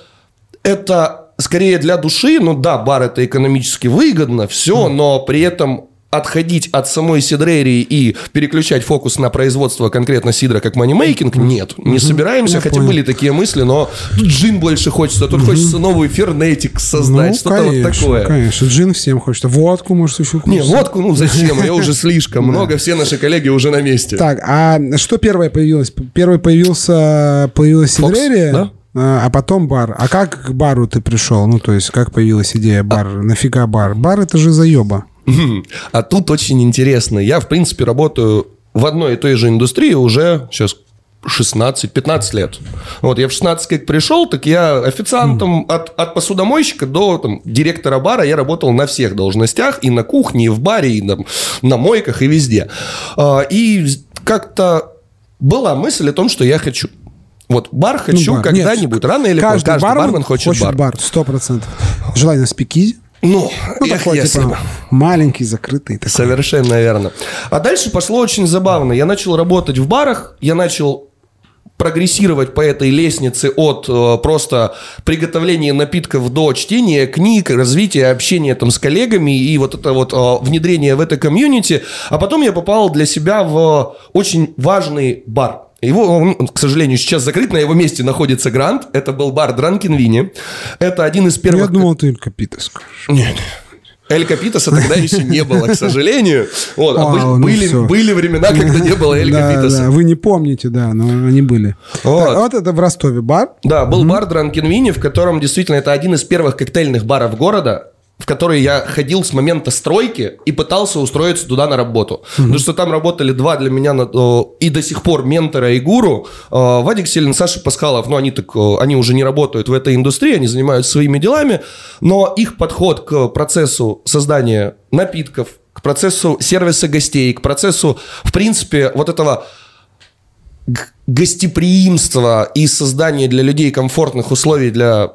это скорее для души, ну да, бар это экономически выгодно, все, но при этом отходить от самой сидрерии и переключать фокус на производство конкретно сидра как манимейкинг, нет, не собираемся, Я хотя понял. были такие мысли, но тут джин больше хочется, тут хочется новый фернетик создать, Ну, что-то вот такое. Конечно, джин всем хочется. Водку, может, еще Не, хочется. водку, ну зачем? Я уже слишком [laughs] много, все наши коллеги уже на месте. Так, а что первое появилось? Первый появился, появилась Сидрерия, да? а а потом бар. А как к бару ты пришел? Ну, то есть, как появилась идея бар? Нафига бар? Бар это же заеба. А тут очень интересно. Я, в принципе, работаю в одной и той же индустрии уже сейчас 16-15 лет. Вот я в 16 как пришел, так я официантом от, от посудомойщика до там, директора бара я работал на всех должностях, и на кухне, и в баре, и на, на мойках, и везде. А, И как-то была мысль о том, что я хочу. Вот бар Ну, хочу бар. когда-нибудь, рано или поздно. Каждый бармен, хочет, бар. бар, сто процентов. Желательно спикизи. Ну, Ну, такой, если типа, маленький, закрытый. такой. Совершенно верно. А дальше пошло очень забавно. Я начал работать в барах, я начал прогрессировать по этой лестнице от э, просто приготовления напитков до чтения книг, развития общения там с коллегами и вот это вот э, внедрение в это комьюнити. А потом я попал для себя в очень важный бар. Его, он, к сожалению, сейчас закрыт, на его месте находится Грант. Это был бар Дранкин Винни. Это один из Ну, Я первых... думал, ты Эль Капита скажешь. Нет. Эль Капитаса тогда еще не было, к сожалению. Вот, а А, были, ну были, были времена, когда не было Эль [laughs] Да, Капитаса. да, вы не помните, да, но они были. Вот. Так, вот это в Ростове бар. Да, был бар Дранкин Винни, в котором действительно это один из первых коктейльных баров города, в который я ходил с момента стройки и пытался устроиться туда на работу. Потому что там работали два для меня и до сих пор ментора и гуру. Э, Вадик Селин, Саша Пасхалов. Ну, они, так, э, они уже не работают в этой индустрии, они занимаются своими делами. Но их подход к процессу создания напитков, к процессу сервиса гостей, к процессу, в принципе, вот этого гостеприимства и создания для людей комфортных условий для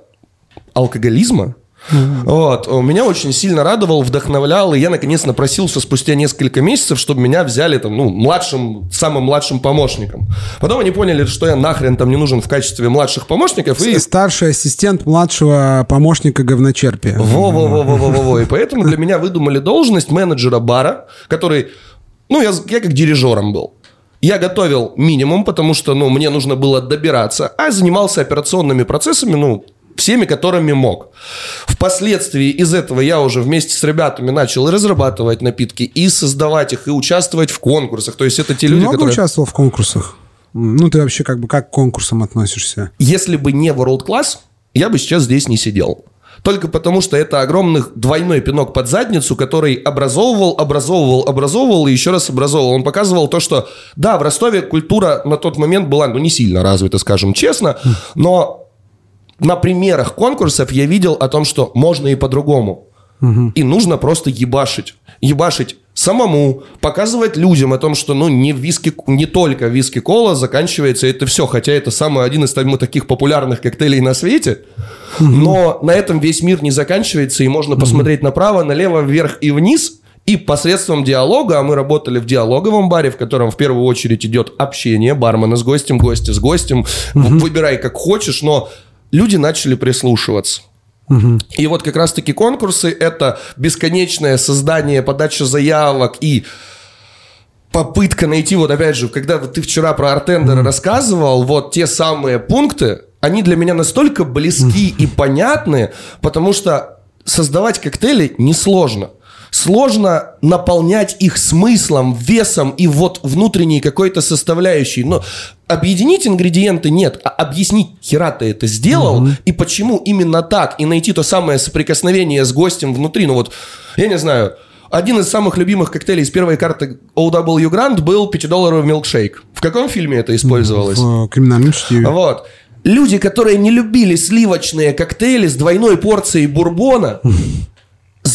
алкоголизма, вот, э, меня очень сильно радовал, вдохновлял, и я наконец напросился спустя несколько месяцев, чтобы меня взяли там, ну, младшим, самым младшим помощником. Потом они поняли, что я нахрен там не нужен в качестве младших помощников, и Старший ассистент младшего помощника говночерпия. Во-во-во-во-во-во. И поэтому для меня выдумали должность менеджера бара, который, ну, я, я как дирижером был. Я готовил минимум, потому что, ну, мне нужно было добираться, а занимался операционными процессами, ну, всеми, которыми мог. Впоследствии из этого я уже вместе с ребятами начал разрабатывать напитки, и создавать их, и участвовать в конкурсах. То есть это те люди, много которые... участвовал в конкурсах? Ну, ты вообще как бы как к конкурсам относишься? Если бы не World Class, я бы сейчас здесь не сидел. Только потому, что это огромный двойной пинок под задницу, который образовывал, образовывал, образовывал и еще раз образовывал. Он показывал то, что, да, в Ростове культура на тот момент была, ну, не сильно развита, скажем честно, но на примерах конкурсов я видел о том, что можно и по-другому. И нужно просто ебашить. Ебашить самому, показывать людям о том, что ну не виски, не только виски-кола заканчивается это все, хотя это самый один из там, таких популярных коктейлей на свете, но на этом весь мир не заканчивается, и можно посмотреть направо, налево, вверх и вниз, и посредством диалога, а мы работали в диалоговом баре, в котором в первую очередь идет общение бармена с гостем, гостя с гостем, выбирай как хочешь, но люди начали прислушиваться. И вот как раз-таки конкурсы – это бесконечное создание, подача заявок и попытка найти, вот опять же, когда ты вчера про артендера рассказывал, вот те самые пункты, они для меня настолько близки и понятны, потому что создавать коктейли несложно. Сложно наполнять их смыслом, весом и вот внутренней какой-то составляющей. Но объединить ингредиенты нет, а объяснить, хера ты это сделал, угу. и почему именно так, и найти то самое соприкосновение с гостем внутри. Ну вот, я не знаю, один из самых любимых коктейлей из первой карты OW Grand был 5-долларовый милкшейк. В каком фильме это использовалось? В криминальном чтиве. Вот. Люди, которые не любили сливочные коктейли с двойной порцией бурбона, [laughs]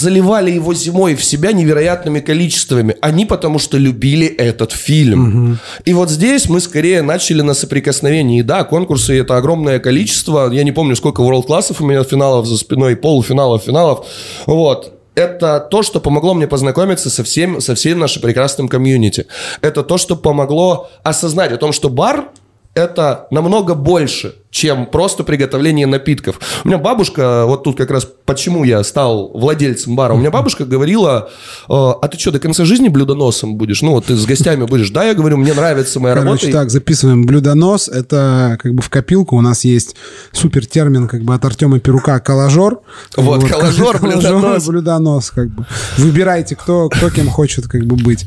заливали его зимой в себя невероятными количествами. Они потому что любили этот фильм. Угу. И вот здесь мы скорее начали на соприкосновении. И да, конкурсы это огромное количество. Я не помню, сколько world-классов у меня финалов за спиной, полуфиналов, финалов. Вот это то, что помогло мне познакомиться со всем, со всем нашим прекрасным комьюнити. Это то, что помогло осознать о том, что бар это намного больше, чем просто приготовление напитков. У меня бабушка, вот тут как раз почему я стал владельцем бара, у меня бабушка говорила, «Э, а ты что, до конца жизни блюдоносом будешь? Ну, вот ты с гостями будешь. Да, я говорю, мне нравится моя Короче, работа. так, записываем. Блюдонос – это как бы в копилку у нас есть супер термин как бы от Артема Перука «коллажер». Вот, вот коллажер, [laughs] блюдонос. блюдонос, как бы. Выбирайте, кто, кто кем хочет как бы быть.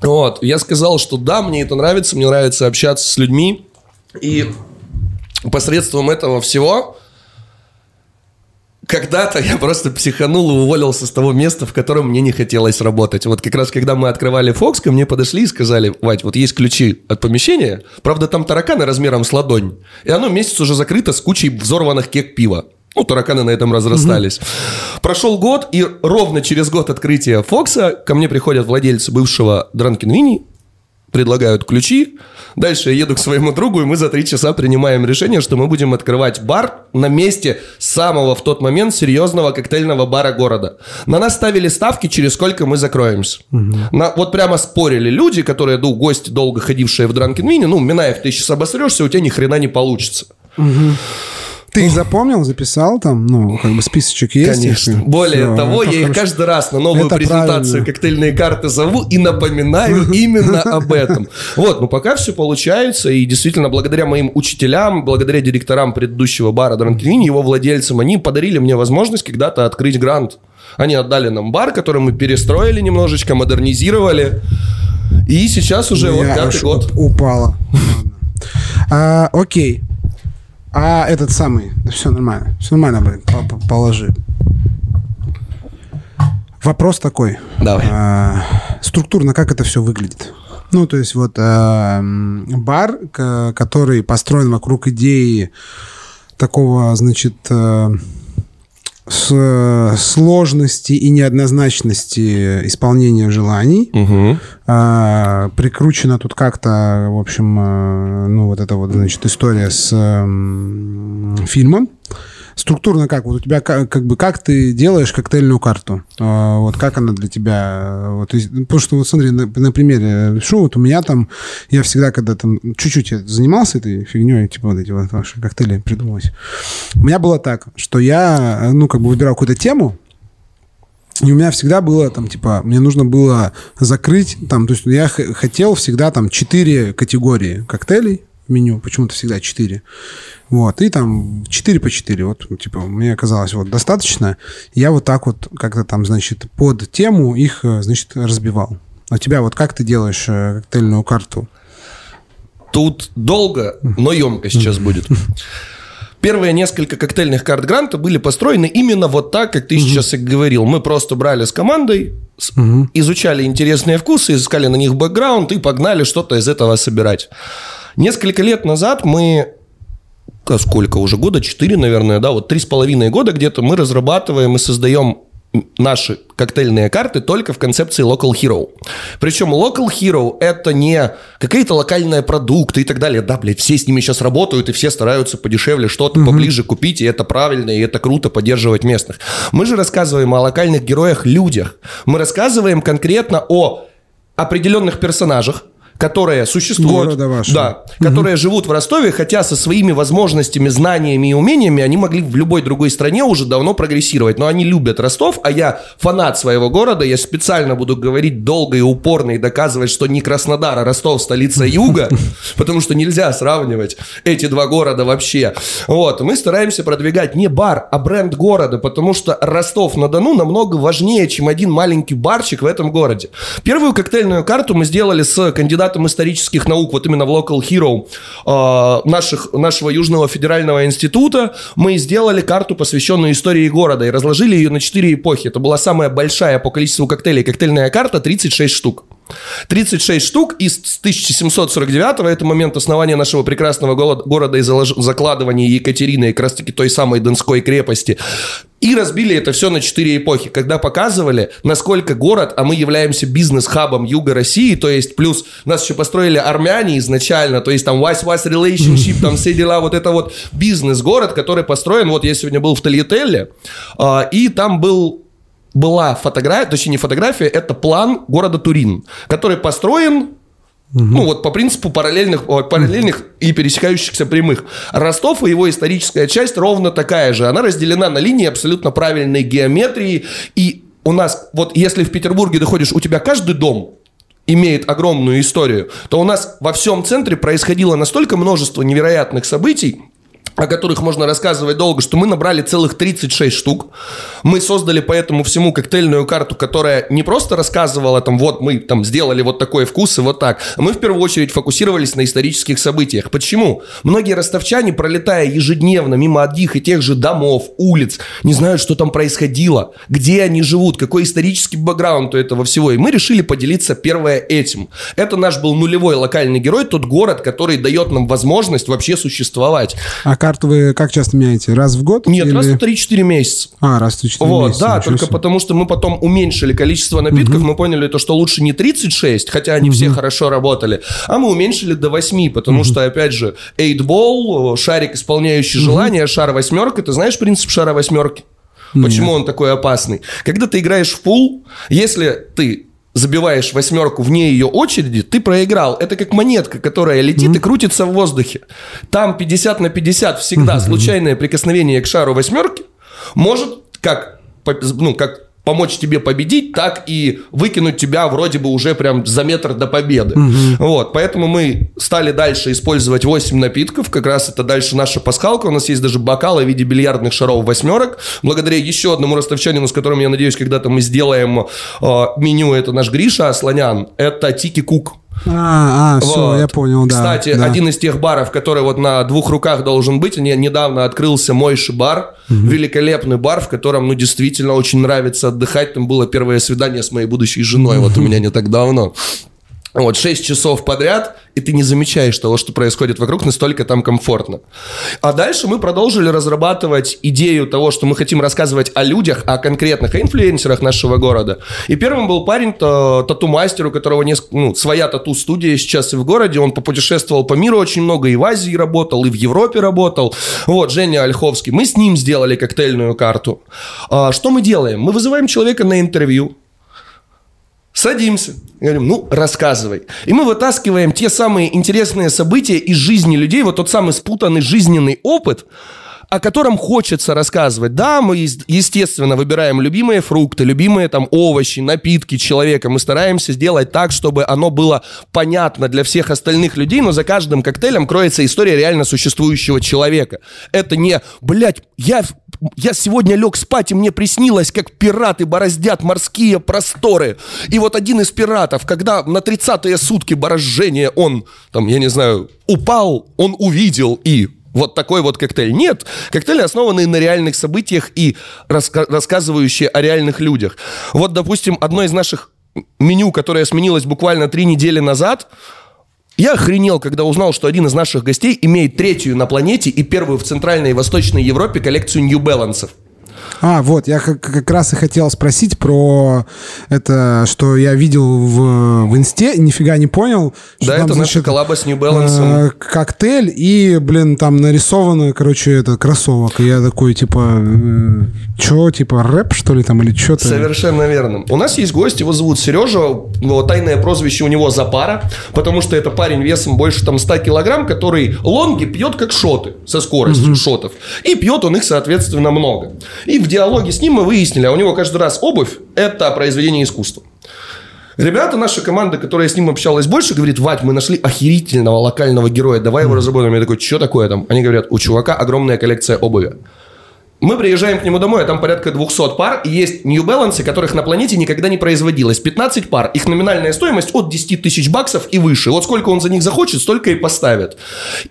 Вот, я сказал, что да, мне это нравится, мне нравится общаться с людьми. И посредством этого всего когда-то я просто психанул и уволился с того места, в котором мне не хотелось работать. Вот как раз когда мы открывали Фокс, ко мне подошли и сказали, Вать, вот есть ключи от помещения, правда там тараканы размером с ладонь, и оно месяц уже закрыто с кучей взорванных кек пива. Ну, тараканы на этом разрастались. Угу. Прошел год, и ровно через год открытия Фокса ко мне приходят владельцы бывшего Дранкин Вини, предлагают ключи. Дальше я еду к своему другу, и мы за три часа принимаем решение, что мы будем открывать бар на месте самого в тот момент серьезного коктейльного бара города. На нас ставили ставки, через сколько мы закроемся. Угу. На, вот прямо спорили люди, которые, ну, гости, долго ходившие в Дранкин Вини, ну, Минаев, ты сейчас обосрешься, у тебя ни хрена не получится. Угу. Ты их запомнил, записал там, ну, как бы списочек есть? Конечно. Их, Более все, того, я хорошо. их каждый раз на новую это презентацию правильно. коктейльные карты зову и напоминаю именно [laughs] об этом. Вот, ну пока все получается, и действительно, благодаря моим учителям, благодаря директорам предыдущего бара Дранквини, его владельцам, они подарили мне возможность когда-то открыть грант. Они отдали нам бар, который мы перестроили немножечко, модернизировали. И сейчас уже ну, вот пятый год. Упала. [laughs] А, окей. А этот самый, да все нормально, все нормально, блин, положи. Вопрос такой. Давай. А, структурно как это все выглядит? Ну, то есть вот а, бар, который построен вокруг идеи такого, значит, а, с сложности и неоднозначности исполнения желаний. Угу. А, прикручена тут как-то, в общем, а, ну вот эта вот, значит, история с а, фильмом структурно как? Вот у тебя как, как бы как ты делаешь коктейльную карту? А, вот как она для тебя? Вот, потому что вот смотри, на, на примере шоу, вот у меня там, я всегда, когда там чуть-чуть я занимался этой фигней, типа вот эти вот ваши коктейли придумывать, у меня было так, что я, ну, как бы выбирал какую-то тему, и у меня всегда было там, типа, мне нужно было закрыть, там, то есть я хотел всегда там четыре категории коктейлей меню, почему-то всегда четыре. Вот, и там 4 по 4, вот, типа, мне казалось, вот, достаточно. Я вот так вот как-то там, значит, под тему их, э, значит, разбивал. А тебя вот как ты делаешь э, коктейльную карту? Тут долго, но емко сейчас будет. Первые несколько коктейльных карт гранта были построены именно вот так, как ты угу. сейчас и говорил. Мы просто брали с командой, угу. изучали интересные вкусы, искали на них бэкграунд и погнали что-то из этого собирать. Несколько лет назад мы сколько уже, года 4, наверное, да, вот три с половиной года где-то мы разрабатываем и создаем наши коктейльные карты только в концепции Local Hero. Причем Local Hero это не какие-то локальные продукты и так далее. Да, блядь, все с ними сейчас работают и все стараются подешевле что-то mm-hmm. поближе купить, и это правильно, и это круто поддерживать местных. Мы же рассказываем о локальных героях, людях. Мы рассказываем конкретно о определенных персонажах, которые существуют, да, которые живут в Ростове, хотя со своими возможностями, знаниями и умениями они могли в любой другой стране уже давно прогрессировать. Но они любят Ростов, а я фанат своего города, я специально буду говорить долго и упорно и доказывать, что не Краснодар, а Ростов столица [laughs] Юга, потому что нельзя сравнивать эти два города вообще. Вот, мы стараемся продвигать не бар, а бренд города, потому что Ростов-на-Дону намного важнее, чем один маленький барчик в этом городе. Первую коктейльную карту мы сделали с кандидатом исторических наук, вот именно в Local Hero э, наших, нашего Южного федерального института, мы сделали карту, посвященную истории города, и разложили ее на четыре эпохи. Это была самая большая по количеству коктейлей коктейльная карта, 36 штук. 36 штук из 1749 это момент основания нашего прекрасного города и закладывания Екатерины, как раз таки той самой Донской крепости. И разбили это все на четыре эпохи, когда показывали, насколько город, а мы являемся бизнес-хабом Юга России, то есть плюс нас еще построили армяне изначально, то есть там wise-wise relationship, там все дела, вот это вот бизнес-город, который построен, вот я сегодня был в Тольяттелле, а, и там был была фотография, точнее не фотография, это план города Турин, который построен Угу. Ну, вот по принципу параллельных, параллельных и пересекающихся прямых. Ростов и его историческая часть ровно такая же. Она разделена на линии абсолютно правильной геометрии. И у нас, вот если в Петербурге доходишь, у тебя каждый дом имеет огромную историю, то у нас во всем центре происходило настолько множество невероятных событий, о которых можно рассказывать долго, что мы набрали целых 36 штук. Мы создали по этому всему коктейльную карту, которая не просто рассказывала там, вот мы там сделали вот такой вкус и вот так. Мы в первую очередь фокусировались на исторических событиях. Почему? Многие ростовчане, пролетая ежедневно мимо одних и тех же домов, улиц, не знают, что там происходило, где они живут, какой исторический бэкграунд у этого всего. И мы решили поделиться первое этим. Это наш был нулевой локальный герой, тот город, который дает нам возможность вообще существовать. А карту вы как часто меняете? Раз в год? Нет, или... раз в 3-4 месяца. А, раз в 3-4 вот, месяца. Да, только себе. потому что мы потом уменьшили количество напитков, угу. мы поняли то, что лучше не 36, хотя они угу. все хорошо работали, а мы уменьшили до 8, потому угу. что, опять же, 8-ball, шарик, исполняющий угу. желание, шар восьмерка, ты знаешь принцип шара восьмерки? Почему Нет. он такой опасный? Когда ты играешь в пул, если ты забиваешь восьмерку вне ее очереди, ты проиграл. Это как монетка, которая летит mm-hmm. и крутится в воздухе. Там 50 на 50 всегда mm-hmm. случайное прикосновение к шару восьмерки может как, ну, как помочь тебе победить, так и выкинуть тебя вроде бы уже прям за метр до победы. Угу. Вот, поэтому мы стали дальше использовать 8 напитков, как раз это дальше наша пасхалка, у нас есть даже бокалы в виде бильярдных шаров восьмерок, благодаря еще одному ростовчанину, с которым, я надеюсь, когда-то мы сделаем э, меню, это наш Гриша Асланян, это Тики Кук. А, а, все, вот. я понял, да. Кстати, да. один из тех баров, который вот на двух руках должен быть, не, недавно открылся Мойши бар, угу. великолепный бар, в котором, ну, действительно очень нравится отдыхать. Там было первое свидание с моей будущей женой, вот у меня не так давно. Вот, 6 часов подряд, и ты не замечаешь того, что происходит вокруг, настолько там комфортно. А дальше мы продолжили разрабатывать идею того, что мы хотим рассказывать о людях, о конкретных инфлюенсерах нашего города. И первым был парень, тату-мастер, у которого несколько, ну, своя тату-студия сейчас и в городе. Он попутешествовал по миру очень много, и в Азии работал, и в Европе работал. Вот, Женя Ольховский. Мы с ним сделали коктейльную карту. А, что мы делаем? Мы вызываем человека на интервью, Садимся. Говорим, ну, рассказывай. И мы вытаскиваем те самые интересные события из жизни людей, вот тот самый спутанный жизненный опыт, о котором хочется рассказывать. Да, мы, естественно, выбираем любимые фрукты, любимые там овощи, напитки человека. Мы стараемся сделать так, чтобы оно было понятно для всех остальных людей, но за каждым коктейлем кроется история реально существующего человека. Это не, блядь, я, я сегодня лег спать, и мне приснилось, как пираты бороздят морские просторы. И вот один из пиратов, когда на 30-е сутки борожжения он, там, я не знаю, упал, он увидел и вот такой вот коктейль. Нет, коктейли основаны на реальных событиях и раска- рассказывающие о реальных людях. Вот, допустим, одно из наших меню, которое сменилось буквально три недели назад, я охренел, когда узнал, что один из наших гостей имеет третью на планете и первую в Центральной и Восточной Европе коллекцию New Balance. А, вот, я как, как раз и хотел спросить про это, что я видел в, в инсте, нифига не понял. Да, там, это значит, наша коллаба с New Balance. Э, коктейль и, блин, там нарисовано, короче, это кроссовок. И я такой, типа, э, что, типа, рэп, что ли, там, или что-то? Совершенно верно. У нас есть гость, его зовут Сережа, но тайное прозвище у него Запара, потому что это парень весом больше там 100 килограмм, который лонги пьет как шоты, со скоростью mm-hmm. шотов. И пьет он их, соответственно, много. И в диалоге с ним мы выяснили, а у него каждый раз обувь – это произведение искусства. Ребята, наша команда, которая с ним общалась больше, говорит, Вать, мы нашли охерительного локального героя, давай его разработаем. Я такой, что такое там? Они говорят, у чувака огромная коллекция обуви. Мы приезжаем к нему домой, а там порядка 200 пар, и есть New Balance, которых на планете никогда не производилось. 15 пар, их номинальная стоимость от 10 тысяч баксов и выше. Вот сколько он за них захочет, столько и поставит.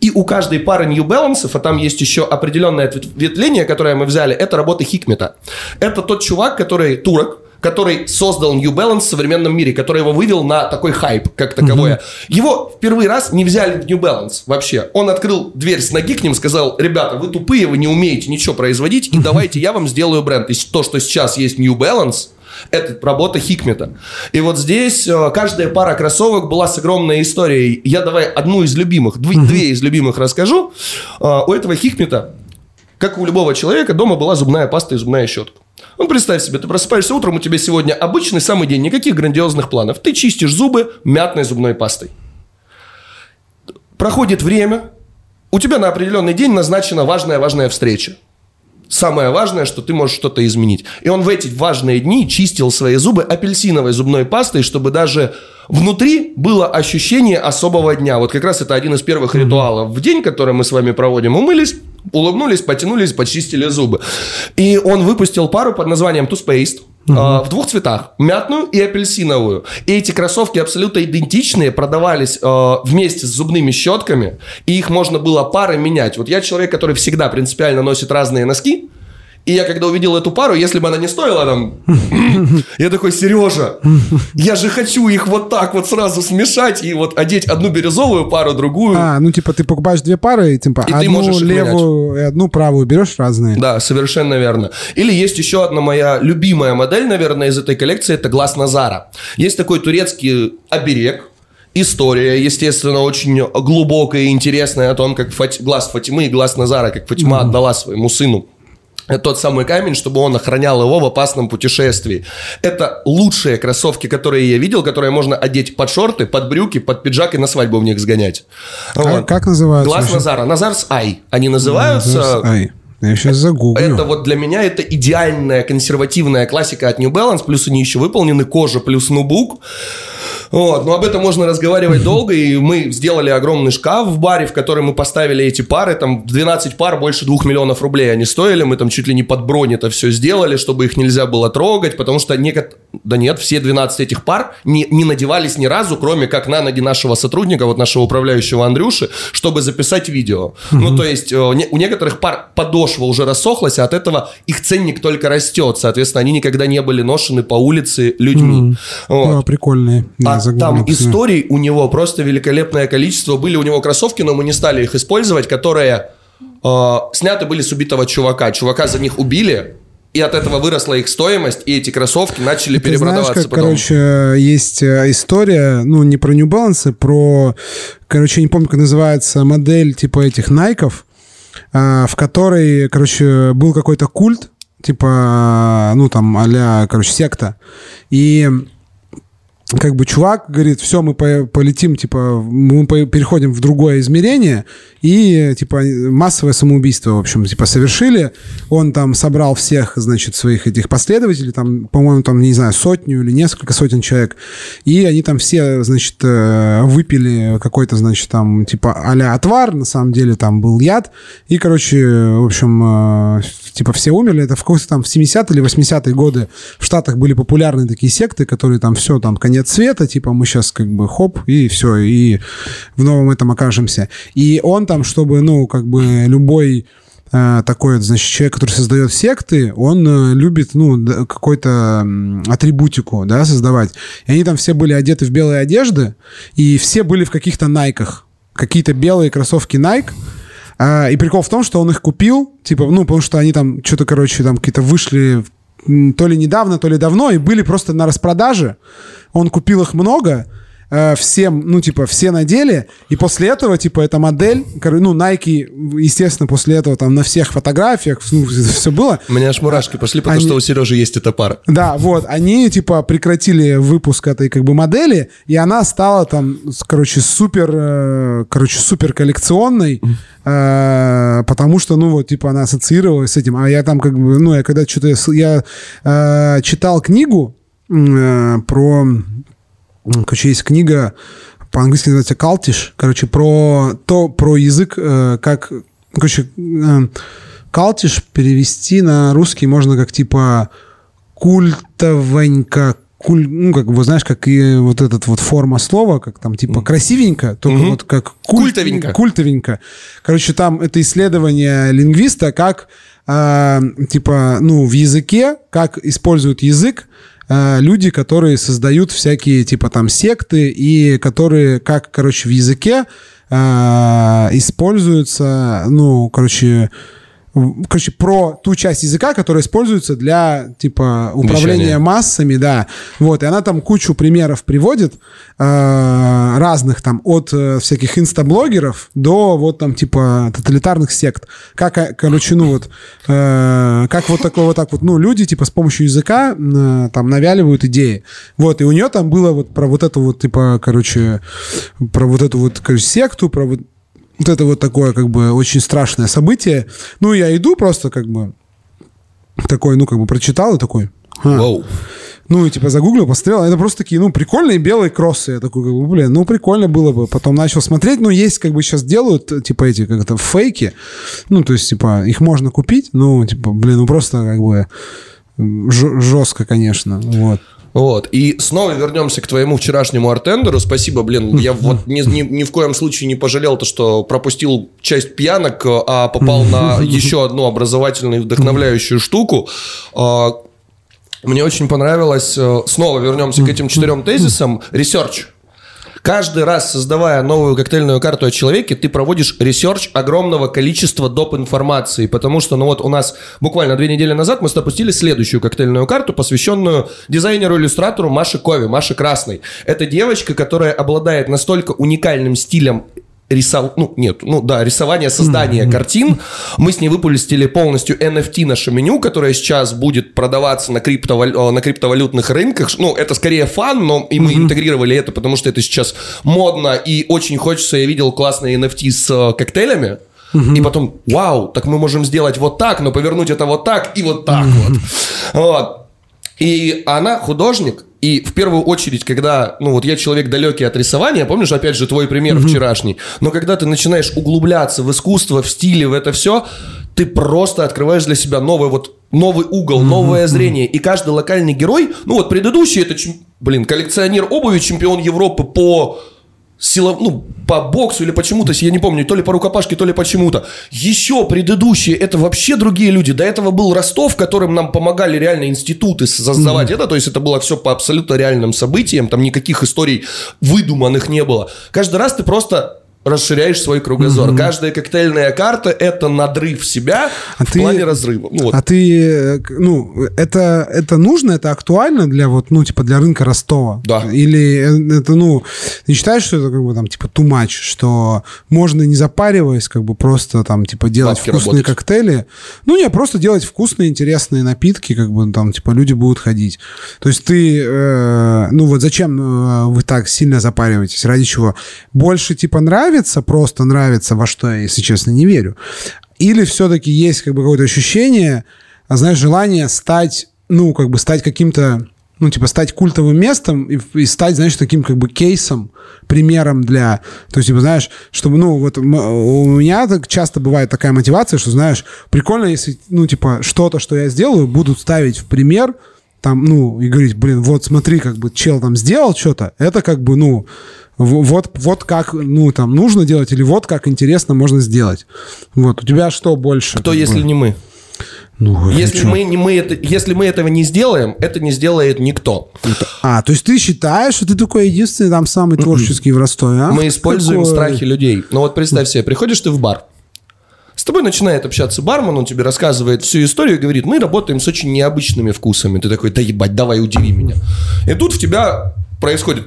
И у каждой пары New Balance, а там есть еще определенное ответвление, которое мы взяли, это работа Хикмета. Это тот чувак, который турок, который создал New Balance в современном мире, который его вывел на такой хайп, как таковое. Угу. Его в первый раз не взяли в New Balance вообще. Он открыл дверь с ноги к ним, сказал, ребята, вы тупые, вы не умеете ничего производить, и давайте я вам сделаю бренд. И то, что сейчас есть New Balance, это работа Хикмета. И вот здесь э, каждая пара кроссовок была с огромной историей. Я давай одну из любимых, две, две из любимых расскажу. Э, у этого Хикмета, как у любого человека, дома была зубная паста и зубная щетка. Ну, представь себе, ты просыпаешься утром, у тебя сегодня обычный самый день, никаких грандиозных планов. Ты чистишь зубы мятной зубной пастой. Проходит время, у тебя на определенный день назначена важная-важная встреча. Самое важное, что ты можешь что-то изменить. И он в эти важные дни чистил свои зубы апельсиновой зубной пастой, чтобы даже внутри было ощущение особого дня. Вот как раз это один из первых mm-hmm. ритуалов в день, который мы с вами проводим. Умылись, улыбнулись, потянулись, почистили зубы. И он выпустил пару под названием Toothpaste. Угу. Uh в двух цветах, мятную и апельсиновую. И эти кроссовки абсолютно идентичные, продавались э, вместе с зубными щетками, и их можно было пары менять. Вот я человек, который всегда принципиально носит разные носки, и я когда увидел эту пару, если бы она не стоила там... [laughs] Я такой, Сережа, я же хочу их вот так вот сразу смешать и вот одеть одну бирюзовую пару, другую. А, ну типа ты покупаешь две пары, и, типа, и одну левую и одну правую берешь разные. Да, совершенно верно. Или есть еще одна моя любимая модель, наверное, из этой коллекции, это глаз Назара. Есть такой турецкий оберег, История, естественно, очень глубокая и интересная о том, как Фати... глаз Фатимы и глаз Назара, как Фатима mm-hmm. отдала своему сыну тот самый камень, чтобы он охранял его в опасном путешествии. Это лучшие кроссовки, которые я видел, которые можно одеть под шорты, под брюки, под пиджак и на свадьбу в них сгонять. Как, вот. как называется? Глаз Назара. Назарс Ай. Они называются... Назарс Ай. Я сейчас загуглю. Это вот для меня это идеальная консервативная классика от New Balance, плюс они еще выполнены кожа плюс нубук. Вот, но об этом можно разговаривать [laughs] долго, и мы сделали огромный шкаф в баре, в который мы поставили эти пары, там 12 пар, больше 2 миллионов рублей они стоили, мы там чуть ли не под бронь это все сделали, чтобы их нельзя было трогать, потому что некот... да нет, все 12 этих пар не, не надевались ни разу, кроме как на ноги нашего сотрудника, вот нашего управляющего Андрюши, чтобы записать видео. Ну, то есть э, у некоторых пар подошва уже рассохлась, а от этого их ценник только растет, соответственно, они никогда не были ношены по улице людьми. Вот. Да, прикольные. А там историй у него просто великолепное количество. Были у него кроссовки, но мы не стали их использовать, которые э, сняты были с убитого чувака. Чувака за них убили, и от этого выросла их стоимость, и эти кроссовки начали Ты перепродаваться знаешь, как, потом. Короче, есть э, история, ну, не про New Balance, а про, короче, не помню, как называется, модель типа этих Найков, в которой, короче, был какой-то культ, типа, ну, там, а короче, секта. И как бы чувак говорит, все, мы полетим, типа, мы переходим в другое измерение, и, типа, массовое самоубийство, в общем, типа, совершили. Он там собрал всех, значит, своих этих последователей, там, по-моему, там, не знаю, сотню или несколько сотен человек, и они там все, значит, э, выпили какой-то, значит, там, типа, а отвар, на самом деле, там был яд, и, короче, в общем, э, типа, все умерли. Это в какой-то там в 70-е или 80-е годы в Штатах были популярны такие секты, которые там все, там, конец конец света, типа мы сейчас как бы хоп, и все, и в новом этом окажемся. И он там, чтобы, ну, как бы любой э, такой, значит, человек, который создает секты, он э, любит, ну, какой-то атрибутику, да, создавать. И они там все были одеты в белые одежды, и все были в каких-то найках. Какие-то белые кроссовки Nike, А, и прикол в том, что он их купил, типа, ну, потому что они там что-то, короче, там какие-то вышли то ли недавно, то ли давно, и были просто на распродаже. Он купил их много, э, всем, ну, типа, все надели, и после этого, типа, эта модель, ну, Nike, естественно, после этого там на всех фотографиях ну, [laughs] все было. У меня аж мурашки пошли, потому они... что у Сережи есть эта пара. Да, вот, они, типа, прекратили выпуск этой, как бы, модели, и она стала там, короче, супер, э, короче, супер коллекционной, э, потому что, ну, вот, типа, она ассоциировалась с этим, а я там, как бы, ну, я когда что-то, я читал книгу про Короче, есть книга, по-английски называется «Калтиш». Короче, про то, про язык, э, как... Короче, э, «Калтиш» перевести на русский можно как типа культовенько, куль, ну, как бы, знаешь, как и вот этот вот форма слова, как там, типа, красивенько, только угу. вот как куль, культовенько. Культовенько. Короче, там это исследование лингвиста, как, э, типа, ну, в языке, как используют язык, Э, люди, которые создают всякие типа там секты и которые как, короче, в языке э, используются, ну, короче, короче, про ту часть языка, которая используется для, типа, управления Вещание. массами, да. Вот, и она там кучу примеров приводит э, разных там, от э, всяких инстаблогеров до вот там, типа, тоталитарных сект. Как, э, короче, ну вот, э, как вот такое вот так вот, ну, люди, типа, с помощью языка э, там навяливают идеи. Вот, и у нее там было вот про вот эту вот, типа, короче, про вот эту вот, короче, секту, про вот вот это вот такое, как бы, очень страшное событие. Ну, я иду просто, как бы, такой, ну, как бы, прочитал и такой... А. Ну, и типа загуглил, посмотрел, это просто такие, ну, прикольные белые кроссы. Я такой, как бы, блин, ну, прикольно было бы. Потом начал смотреть, ну, есть, как бы, сейчас делают, типа, эти, как это, фейки. Ну, то есть, типа, их можно купить, ну, типа, блин, ну, просто, как бы, жестко, конечно, вот. Вот. И снова вернемся к твоему вчерашнему бартендеру. Спасибо, блин. [laughs] Я вот ни, ни, ни в коем случае не пожалел то, что пропустил часть пьянок, а попал на [laughs] еще одну образовательную вдохновляющую штуку. А, мне очень понравилось, э, снова вернемся к этим четырем тезисам, research. Каждый раз, создавая новую коктейльную карту о человеке, ты проводишь research огромного количества доп. информации, потому что, ну вот у нас буквально две недели назад мы запустили следующую коктейльную карту, посвященную дизайнеру-иллюстратору Маше Кови, Маше Красной. Это девочка, которая обладает настолько уникальным стилем рисов... ну, нет, ну да, рисование, создание mm-hmm. картин. Мы с ней выпустили полностью NFT наше меню, которое сейчас будет продаваться на, криптовал... Э, на криптовалютных рынках. Ну, это скорее фан, но и мы mm-hmm. интегрировали это, потому что это сейчас модно и очень хочется. Я видел классные NFT с э, коктейлями. Mm-hmm. И потом, вау, так мы можем сделать вот так, но повернуть это вот так и вот так mm-hmm. вот. Вот. И она художник, и в первую очередь, когда, ну вот я человек далекий от рисования, помнишь, опять же, твой пример mm-hmm. вчерашний, но когда ты начинаешь углубляться в искусство, в стиле, в это все, ты просто открываешь для себя новый вот новый угол, mm-hmm. новое зрение. И каждый локальный герой, ну вот предыдущий это, блин, коллекционер обуви, чемпион Европы по сила, ну, по боксу или почему-то, я не помню, то ли по рукопашке, то ли почему-то. Еще предыдущие, это вообще другие люди. До этого был Ростов, которым нам помогали реально институты создавать mm-hmm. это, то есть это было все по абсолютно реальным событиям, там никаких историй выдуманных не было. Каждый раз ты просто расширяешь свой кругозор. Mm-hmm. Каждая коктейльная карта – это надрыв себя а в ты, плане разрыва. Ну, вот. А ты, ну, это, это нужно, это актуально для вот, ну, типа, для рынка Ростова? Да. Или это, ну, не считаешь, что это как бы там, типа, too much, что можно не запариваясь, как бы просто там, типа, делать Бабки вкусные работать. коктейли? Ну, не, просто делать вкусные, интересные напитки, как бы там, типа, люди будут ходить. То есть ты, э, ну, вот зачем э, вы так сильно запариваетесь? Ради чего? Больше, типа, нравится нравится, просто нравится, во что я, если честно, не верю. Или все-таки есть как бы какое-то ощущение, а, знаешь, желание стать, ну, как бы стать каким-то ну, типа, стать культовым местом и, и стать, знаешь, таким, как бы, кейсом, примером для... То есть, типа, знаешь, чтобы, ну, вот у меня так часто бывает такая мотивация, что, знаешь, прикольно, если, ну, типа, что-то, что я сделаю, будут ставить в пример, там, ну, и говорить, блин, вот смотри, как бы чел там сделал что-то, это как бы, ну, вот, вот как, ну, там, нужно делать, или вот как интересно можно сделать. Вот, у тебя что больше? Кто, если бы? не мы? Ну, если, мы, не, мы это, если мы этого не сделаем, это не сделает никто. А, то есть ты считаешь, что ты такой единственный там самый м-м. творческий в Ростове, а? Мы используем Какое? страхи людей. Ну вот представь себе, приходишь ты в бар, тобой начинает общаться бармен, он тебе рассказывает всю историю и говорит, мы работаем с очень необычными вкусами. Ты такой, да ебать, давай удиви меня. И тут в тебя происходит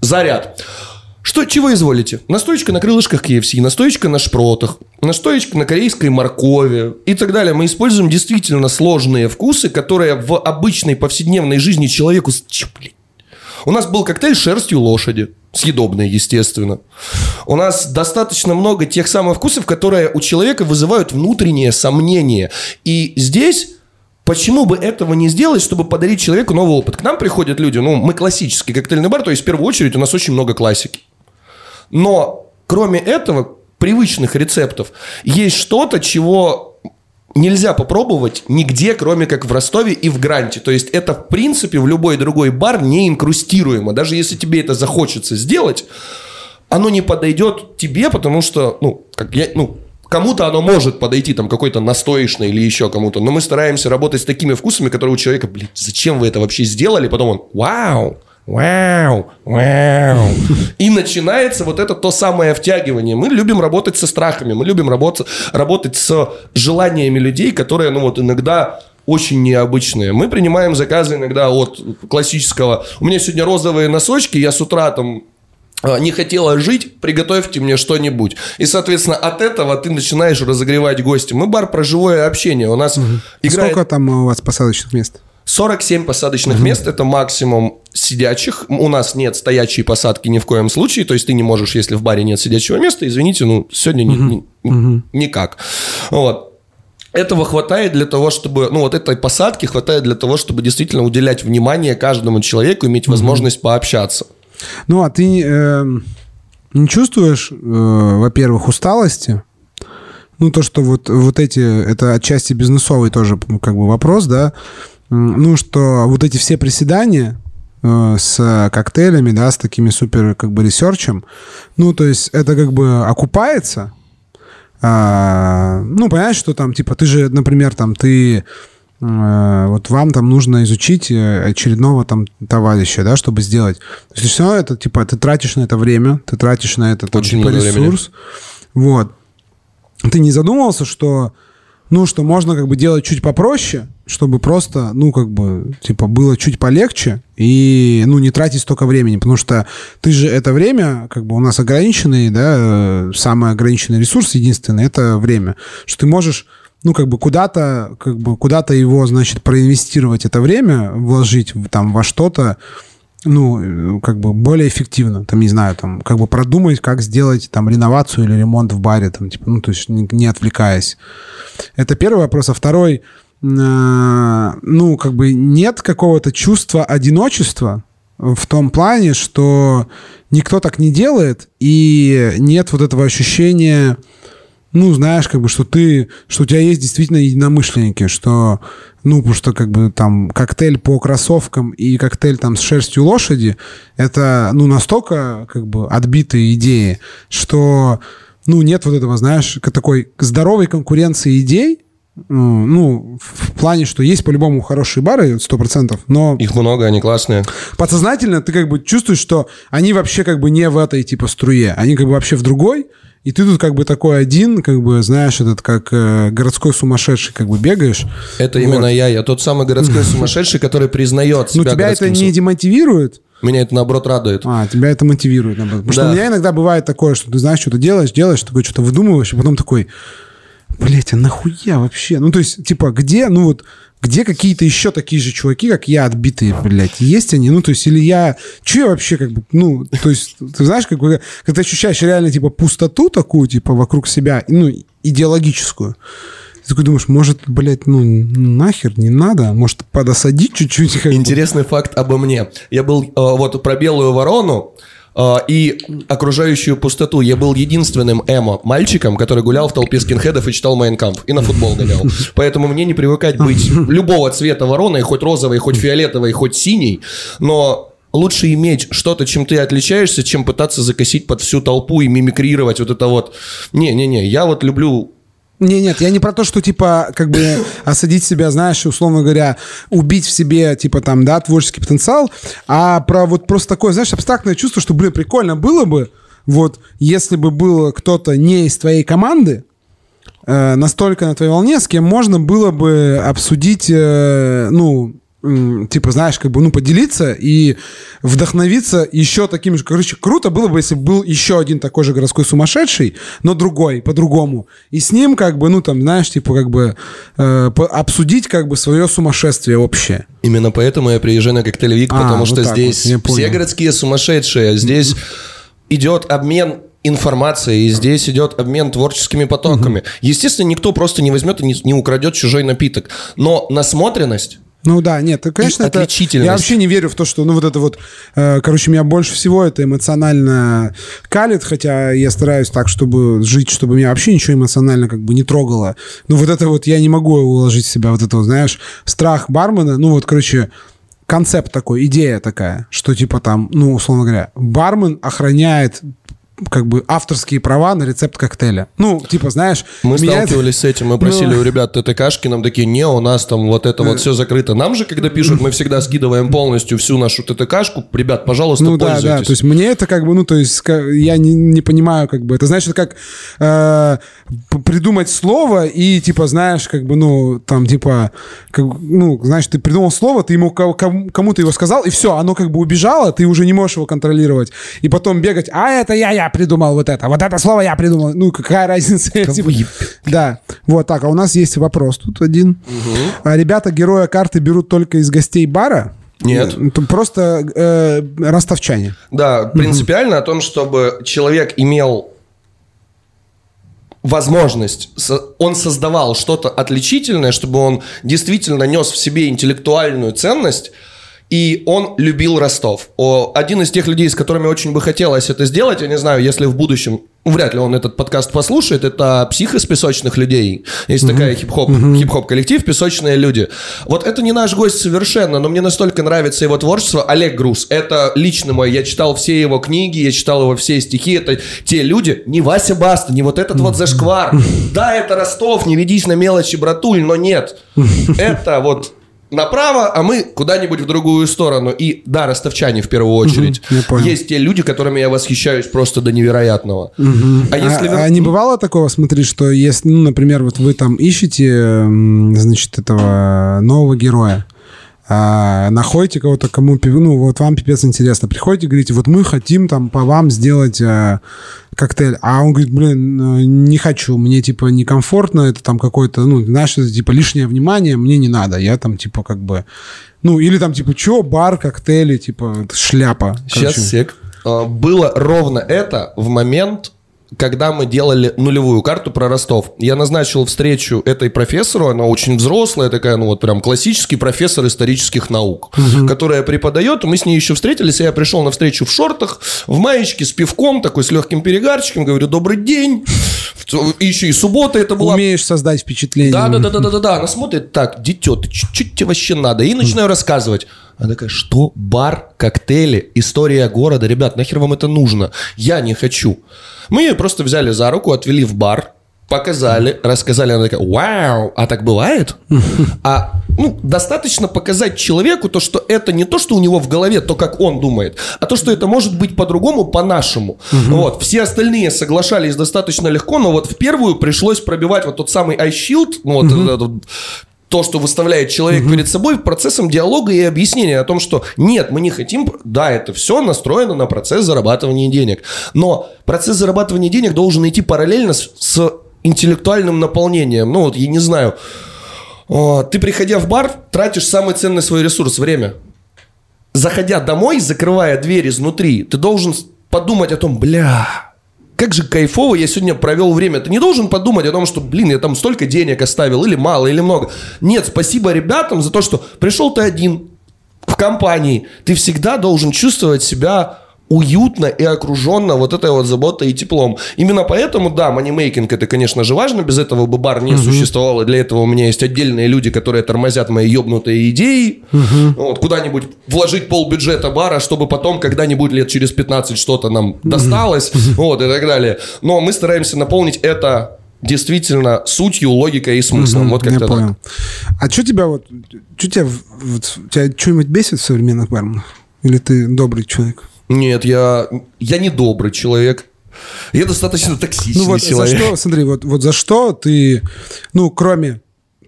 заряд. Что, чего изволите? Настоечка на крылышках KFC, настоечка на шпротах, настоечка на корейской моркови и так далее. Мы используем действительно сложные вкусы, которые в обычной повседневной жизни человеку... Блин. У нас был коктейль с шерстью лошади. Съедобный, естественно. У нас достаточно много тех самых вкусов, которые у человека вызывают внутреннее сомнение. И здесь Почему бы этого не сделать, чтобы подарить человеку новый опыт? К нам приходят люди, ну, мы классический коктейльный бар, то есть в первую очередь у нас очень много классики. Но кроме этого, привычных рецептов, есть что-то, чего нельзя попробовать нигде, кроме как в Ростове и в Гранте. То есть это, в принципе, в любой другой бар не инкрустируемо. Даже если тебе это захочется сделать, оно не подойдет тебе, потому что, ну, как я, ну, Кому-то оно может подойти, там, какой-то настоечный или еще кому-то, но мы стараемся работать с такими вкусами, которые у человека, блин, зачем вы это вообще сделали? Потом он, вау, Вау, вау. [laughs] И начинается вот это то самое втягивание. Мы любим работать со страхами, мы любим работать, работать с желаниями людей, которые, ну вот иногда очень необычные. Мы принимаем заказы иногда от классического. У меня сегодня розовые носочки, я с утра там а, не хотела жить, приготовьте мне что-нибудь. И, соответственно, от этого ты начинаешь разогревать гостя. Мы бар про живое общение. У нас угу. играет... Сколько там у вас посадочных мест? 47 посадочных угу. мест – это максимум сидячих. У нас нет стоячей посадки ни в коем случае. То есть ты не можешь, если в баре нет сидячего места, извините, ну, сегодня угу. ни, ни, угу. никак. Вот. Этого хватает для того, чтобы, ну, вот этой посадки хватает для того, чтобы действительно уделять внимание каждому человеку, иметь возможность угу. пообщаться. Ну, а ты э, не чувствуешь, э, во-первых, усталости? Ну, то, что вот, вот эти, это отчасти бизнесовый тоже как бы вопрос, да, ну, что вот эти все приседания э, с коктейлями, да, с такими супер, как бы, ресерчем, ну, то есть это как бы окупается, а, ну, понимаешь, что там, типа, ты же, например, там, ты э, вот вам там нужно изучить э, очередного там товарища, да, чтобы сделать. То есть все равно это, типа, ты тратишь на это время, ты тратишь на это, там, Очень типа, ресурс. Времени. Вот. Ты не задумывался, что ну, что можно как бы делать чуть попроще, чтобы просто, ну, как бы, типа, было чуть полегче и, ну, не тратить столько времени, потому что ты же это время, как бы, у нас ограниченный, да, э, самый ограниченный ресурс единственный, это время, что ты можешь ну, как бы куда-то, как бы куда-то его, значит, проинвестировать это время, вложить там во что-то, ну, как бы более эффективно, там, не знаю, там, как бы продумать, как сделать там реновацию или ремонт в баре, там, типа, ну, то есть не, не отвлекаясь. Это первый вопрос. А второй, э, ну, как бы нет какого-то чувства одиночества в том плане, что никто так не делает, и нет вот этого ощущения, ну, знаешь, как бы, что ты, что у тебя есть действительно единомышленники, что, ну, потому что, как бы, там, коктейль по кроссовкам и коктейль, там, с шерстью лошади, это, ну, настолько, как бы, отбитые идеи, что, ну, нет вот этого, знаешь, такой здоровой конкуренции идей, ну, в плане, что есть по-любому хорошие бары, сто процентов, но... Их много, они классные. Подсознательно ты как бы чувствуешь, что они вообще как бы не в этой, типа, струе. Они как бы вообще в другой, и ты тут как бы такой один, как бы, знаешь, этот как э, городской сумасшедший как бы бегаешь. Это вот. именно я. Я тот самый городской [laughs] сумасшедший, который признает себя Ну, тебя это не демотивирует? Меня это, наоборот, радует. А, тебя это мотивирует, наоборот. Потому да. что у меня иногда бывает такое, что ты знаешь, что ты делаешь, делаешь, такой что-то выдумываешь, и потом такой, блять, а нахуя вообще? Ну, то есть, типа, где, ну вот, где какие-то еще такие же чуваки, как я, отбитые, блядь, есть они? Ну, то есть, или я... Че я вообще, как бы, ну, то есть, ты знаешь, как когда ты ощущаешь реально, типа, пустоту такую, типа, вокруг себя, ну, идеологическую, ты такой думаешь, может, блядь, ну, нахер, не надо, может, подосадить чуть-чуть? Интересный бы. факт обо мне. Я был, э, вот, про белую ворону, и окружающую пустоту. Я был единственным эмо мальчиком, который гулял в толпе скинхедов и читал Майнкамп. И на футбол гонял. Поэтому мне не привыкать быть любого цвета вороной, хоть розовой, хоть фиолетовой, хоть синей. Но лучше иметь что-то, чем ты отличаешься, чем пытаться закосить под всю толпу и мимикрировать вот это вот. Не-не-не, я вот люблю не, нет, я не про то, что, типа, как бы осадить себя, знаешь, условно говоря, убить в себе, типа, там, да, творческий потенциал, а про вот просто такое, знаешь, абстрактное чувство, что, блин, прикольно было бы, вот, если бы был кто-то не из твоей команды, э, настолько на твоей волне, с кем можно было бы обсудить, э, ну, типа, знаешь, как бы, ну, поделиться и вдохновиться еще таким же. Короче, круто было бы, если бы был еще один такой же городской сумасшедший, но другой, по-другому. И с ним, как бы, ну, там, знаешь, типа, как бы э, обсудить, как бы, свое сумасшествие общее. Именно поэтому я приезжаю на коктейль Вик, А, потому вот что здесь вот, все городские сумасшедшие. Здесь идет обмен информацией, здесь идет обмен творческими потоками. Естественно, никто просто не возьмет и не, не украдет чужой напиток. Но насмотренность Ну да, нет, конечно, это... Я вообще не верю в то, что, ну, вот это вот... э, короче, меня больше всего это эмоционально калит, хотя я стараюсь так, чтобы жить, чтобы меня вообще ничего эмоционально как бы не трогало. Но вот это вот я не могу уложить в себя, вот это вот, знаешь, страх бармена, ну, вот, короче, концепт такой, идея такая, что типа там, ну, условно говоря, бармен охраняет как бы авторские права на рецепт коктейля. Ну, типа, знаешь... Мы меня это- сталкивались с этим, мы просили Ну. у ребят ТТКшки, нам такие, не, у нас там вот это вот все закрыто. Нам же, когда пишут, мы всегда скидываем полностью всю нашу ТТКшку, ребят, пожалуйста, Ну да, пользуйтесь. да, то есть мне это как бы, ну то есть я не, не понимаю как бы, это значит как э, придумать слово и типа знаешь как бы, ну там типа, как, ну знаешь, ты придумал слово, ты ему ко- кому- кому-то его сказал и все, оно как бы убежало, ты уже не можешь его контролировать и потом бегать, а это я, я придумал вот это, вот это слово я придумал, ну какая разница? Типа, да, вот так, а у нас есть вопрос тут один. А ребята героя карты берут только из гостей бара? Нет. Это Просто э, ростовчане. Да, принципиально о том, чтобы человек имел возможность, он создавал что-то отличительное, чтобы он действительно нес в себе интеллектуальную ценность, и он любил Ростов. О, один из тех людей, с которыми очень бы хотелось это сделать, я не знаю, если в будущем, ну, вряд ли он этот подкаст послушает, это псих из песочных людей. Есть такая хип-хоп, хип-хоп коллектив «Песочные люди». Вот это не наш гость совершенно, но мне настолько нравится его творчество. Олег Груз, это лично мой, я читал все его книги, я читал его все стихи, это те люди, не Вася Баста, не вот этот вот зашквар. Да, это Ростов, не ведись на мелочи, братуль, но нет. [laughs] Это вот направо, а мы куда-нибудь в другую сторону. И да, ростовчане в первую очередь. понял. Есть те люди, которыми я восхищаюсь просто до невероятного. А если... а, а не бывало такого, смотри, что если, ну, например, вот вы там ищете, значит, этого нового героя, а, находите кого-то, кому, ну, вот вам пипец интересно, приходите, говорите, вот мы хотим там по вам сделать э, коктейль, а он говорит, блин, э, не хочу, мне, типа, некомфортно, это там какое-то, ну, знаешь, типа, лишнее внимание, мне не надо, я там, типа, как бы, ну, или там, типа, чё, бар, коктейли, типа, шляпа. Сейчас, Короче. сек. А, Было ровно это в момент, когда мы делали нулевую карту про Ростов. Я назначил встречу этой профессору, она очень взрослая, такая, ну вот прям классический профессор исторических наук, которая преподает. Мы с ней еще встретились, и я пришел на встречу в шортах, в маечке, с пивком, такой с легким перегарчиком, говорю, добрый день. И еще и суббота это была. Умеешь создать впечатление. Да, да, да, да, да, да, да. Она смотрит так, дитё, ты чуть чуть тебе вообще надо. И начинаю рассказывать. Она такая, что бар, коктейли, история города. Ребят, нахер вам это нужно? Я не хочу. Мы ее просто взяли за руку, отвели в бар, показали, рассказали. Она такая, вау, а так бывает? А ну, достаточно показать человеку то, что это не то, что у него в голове, то, как он думает, а то, что это может быть по-другому, по-нашему. Вот. Все остальные соглашались достаточно легко, но вот в первую пришлось пробивать вот тот самый ice shield, ну, вот этот вот то, что выставляет человек перед собой процессом диалога и объяснения о том, что нет, мы не хотим, да, это все настроено на процесс зарабатывания денег, но процесс зарабатывания денег должен идти параллельно с, с интеллектуальным наполнением. Ну вот, я не знаю, О, ты, приходя в бар, тратишь самый ценный свой ресурс – время. Заходя домой, закрывая дверь изнутри, ты должен подумать о том, бля, как же кайфово я сегодня провел время. Ты не должен подумать о том, что, блин, я там столько денег оставил, или мало, или много. Нет, спасибо ребятам за то, что пришел ты один в компании. Ты всегда должен чувствовать себя уютно и окруженно вот этой вот заботой и теплом. Именно поэтому, да, манимейкинг это, конечно же, важно, без этого бы бар не существовал, и для этого у меня есть отдельные люди, которые тормозят мои ёбнутые идеи. Вот, куда-нибудь вложить полбюджета бара, чтобы потом когда-нибудь лет через 15 что-то нам досталось, вот, и так далее. Но мы стараемся наполнить это действительно сутью, логикой и смыслом. Вот Я как-то так. понял. А что тебя вот, что тебя, вот, тебя что-нибудь бесит в современных барменах? Или ты добрый человек? Нет, я, я не добрый человек. Я достаточно токсичный Ну вот человек. за что, смотри, вот, вот за что ты, ну, кроме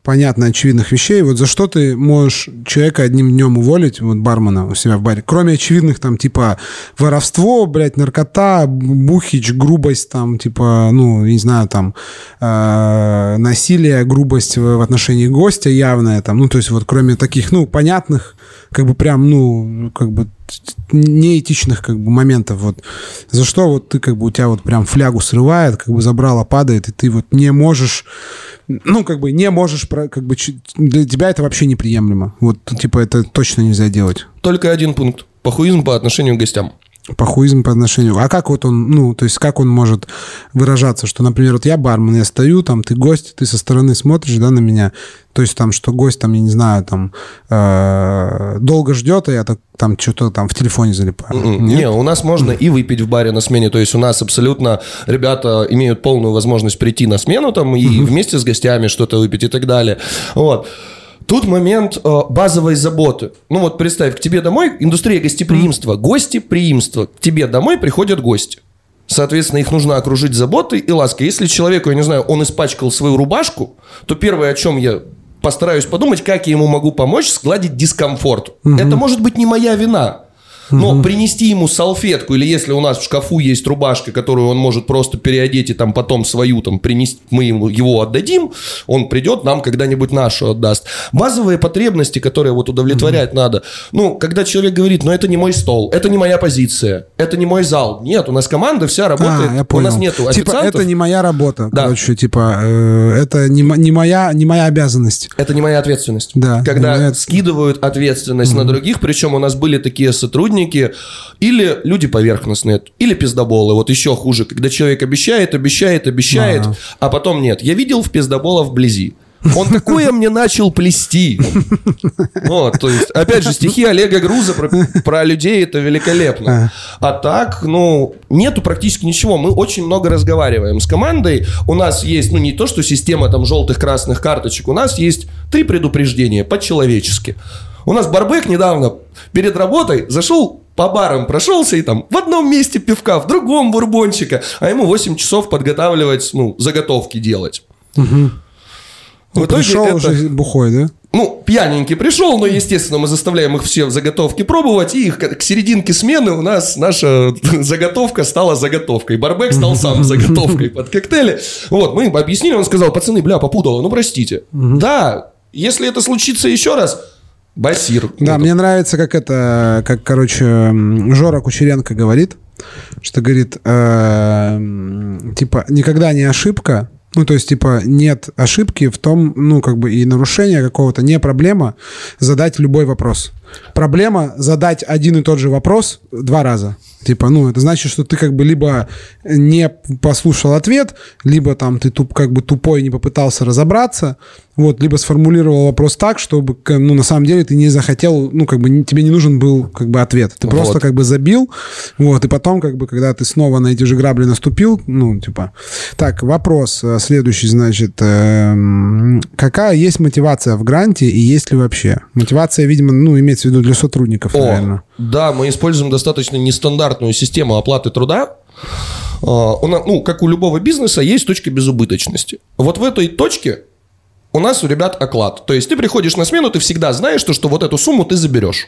понятно, очевидных вещей. Вот за что ты можешь человека одним днем уволить, вот бармена у себя в баре, кроме очевидных там типа воровство, блядь, наркота, бухич, грубость там, типа, ну, не знаю, там, э, насилие, грубость в, в отношении гостя явная там, ну, то есть вот кроме таких, ну, понятных, как бы прям, ну, как бы неэтичных как бы моментов. Вот за что вот ты как бы у тебя вот прям флягу срывает как бы забрала падает и ты вот не можешь ну как бы не можешь как бы для тебя это вообще неприемлемо. Вот типа это точно нельзя делать. Только один пункт. Похуизм по отношению к гостям похуизм по отношению. А как вот он, ну, то есть как он может выражаться, что, например, вот я бармен, я стою, там, ты гость, ты со стороны смотришь, да, на меня, то есть там, что гость там, я не знаю, там, э, долго ждет, а я так, там что-то там в телефоне залипаю. Mm-mm. М-м. Не, у нас можно и выпить в баре на смене, то есть у нас абсолютно ребята имеют полную возможность прийти на смену там и mm-hmm. [laughs] вместе с гостями что-то выпить и так далее. Вот. Тут момент э, базовой заботы. Ну вот представь, к тебе домой индустрия гостеприимства, гостеприимство. К тебе домой приходят гости. Соответственно, их нужно окружить заботой и лаской. Если человеку, я не знаю, он испачкал свою рубашку, то первое, о чем я постараюсь подумать, как я ему могу помочь сгладить дискомфорт. Угу. Это может быть не моя вина. Но угу. принести ему салфетку, или если у нас в шкафу есть рубашка, которую он может просто переодеть и там потом свою там принести, мы ему его отдадим, он придет, нам когда-нибудь нашу отдаст. Базовые потребности, которые вот удовлетворять угу. надо. Ну, когда человек говорит, ну это не мой стол, это не моя позиция, это не мой зал. Нет, у нас команда вся работает, а, я понял. у нас нету Типа это не моя работа, да. короче, типа э, это не, не, моя, не моя обязанность. Это не моя ответственность. Да. Когда моя... скидывают ответственность угу. на других, причем у нас были такие сотрудники, сотрудники, или люди поверхностные, или пиздоболы. Вот еще хуже, когда человек обещает, обещает, обещает, а, а потом нет. Я видел в пиздобола вблизи. Он такое мне начал плести. Вот, то есть, опять же, стихи Олега Груза про, про людей это великолепно. А так, ну, нету практически ничего. Мы очень много разговариваем с командой. У нас есть, ну, не то, что система там желтых, красных карточек. У нас есть три предупреждения по-человечески. У нас Барбек недавно перед работой зашел по барам прошелся и там в одном месте пивка, в другом бурбончика, а ему 8 часов подготавливать, ну, заготовки делать. Угу. В итоге пришел это... уже бухой, да? Ну, пьяненький пришел, но, естественно, мы заставляем их все заготовки пробовать, и их к серединке смены у нас наша [laughs] заготовка стала заготовкой. Барбек стал сам [laughs] заготовкой под коктейли. Вот, мы им объяснили, он сказал, пацаны, бля, попутало, ну, простите. Да, если это случится еще раз, Басир. Да, мне нравится, как это, как, короче, Жора Кучеренко говорит, что говорит, э, типа, никогда не ошибка, ну, то есть, типа, нет ошибки в том, ну, как бы и нарушения какого-то, не проблема задать любой вопрос. Проблема задать один и тот же вопрос два раза. Типа, ну, это значит, что ты как бы либо не послушал ответ, либо там ты туп, как бы тупой не попытался разобраться, вот, либо сформулировал вопрос так, чтобы, ну, на самом деле ты не захотел, ну, как бы тебе не нужен был, как бы, ответ. Ты вот. просто как бы забил, вот, и потом, как бы, когда ты снова на эти же грабли наступил, ну, типа... Так, вопрос э, следующий, значит, э, какая есть мотивация в гранте и есть ли вообще? Мотивация, видимо, ну, имеется в виду для сотрудников, О, наверное. Да, мы используем достаточно нестандартную систему оплаты труда. А, ну, как у любого бизнеса, есть точка безубыточности. Вот в этой точке у нас у ребят оклад. То есть ты приходишь на смену, ты всегда знаешь, что, что вот эту сумму ты заберешь.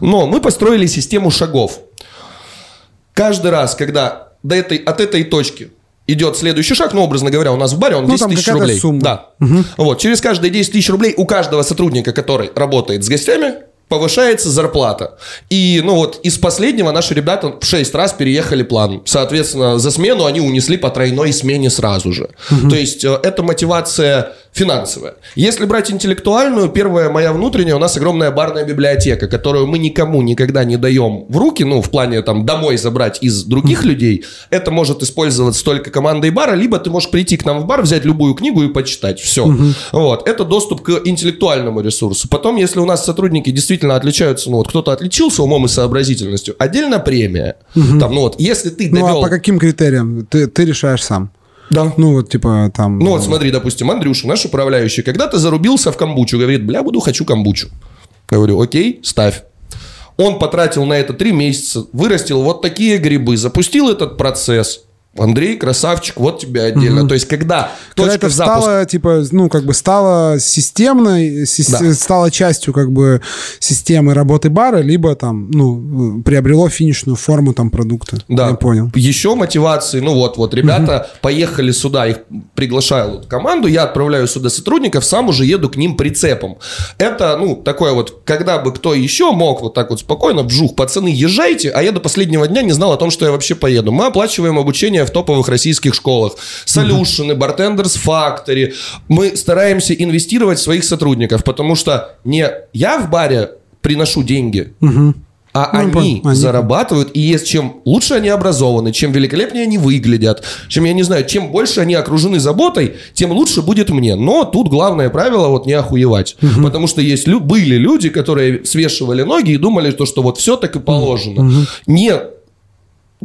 Но мы построили систему шагов. Каждый раз, когда до этой, от этой точки идет следующий шаг, ну, образно говоря, у нас в баре он 10 ну, тысяч рублей. Сумма. Да. Угу. Вот, через каждые 10 тысяч рублей у каждого сотрудника, который работает с гостями, повышается зарплата. И, ну вот, из последнего наши ребята в 6 раз переехали план. Соответственно, за смену они унесли по тройной смене сразу же. Угу. То есть, э, это мотивация финансовая. Если брать интеллектуальную, первая моя внутренняя, у нас огромная барная библиотека, которую мы никому никогда не даем в руки, ну, в плане там домой забрать из других mm людей. Это может использоваться только командой бара, либо ты можешь прийти к нам в бар, взять любую книгу и почитать. Все. mm Вот. Это доступ к интеллектуальному ресурсу. Потом, если у нас сотрудники действительно отличаются, ну, вот кто-то отличился умом и сообразительностью, отдельно премия. mm Там, ну, вот, если ты довел... Ну, а по каким критериям? Ты, ты решаешь сам. Да. Ну, вот, типа, там... Ну, вот смотри, допустим, Андрюша, наш управляющий, когда-то зарубился в камбучу, говорит, бля, буду, хочу камбучу. Говорю, окей, ставь. Он потратил на это три месяца, вырастил вот такие грибы, запустил этот процесс. Андрей, красавчик, вот тебе отдельно. Мгм. То есть, когда Когда это запуска... стало, типа, ну, как бы стало системной, сис- Да. стало частью, как бы, системы работы бара, либо там, ну, приобрело финишную форму там продукта. Да. Я понял. Еще мотивации, ну вот, вот, ребята поехали сюда, их приглашаю вот команду, я отправляю сюда сотрудников, сам уже еду к ним прицепом. Это, ну, такое вот, когда бы кто еще мог вот так вот спокойно, вжух, пацаны, езжайте, а я до последнего дня не знал о том, что я вообще поеду. Мы оплачиваем обучение в топовых российских школах. Solution, Bartenders Factory. Мы стараемся инвестировать в своих сотрудников, потому что не я в баре приношу деньги, а Ну, они. Они- зарабатывают, и есть чем лучше они образованы, чем великолепнее они выглядят, чем, я не знаю, чем больше они окружены заботой, тем лучше будет мне. Но тут главное правило вот не охуевать. Потому что есть были люди, которые свешивали ноги и думали, то, что вот все так и положено. Не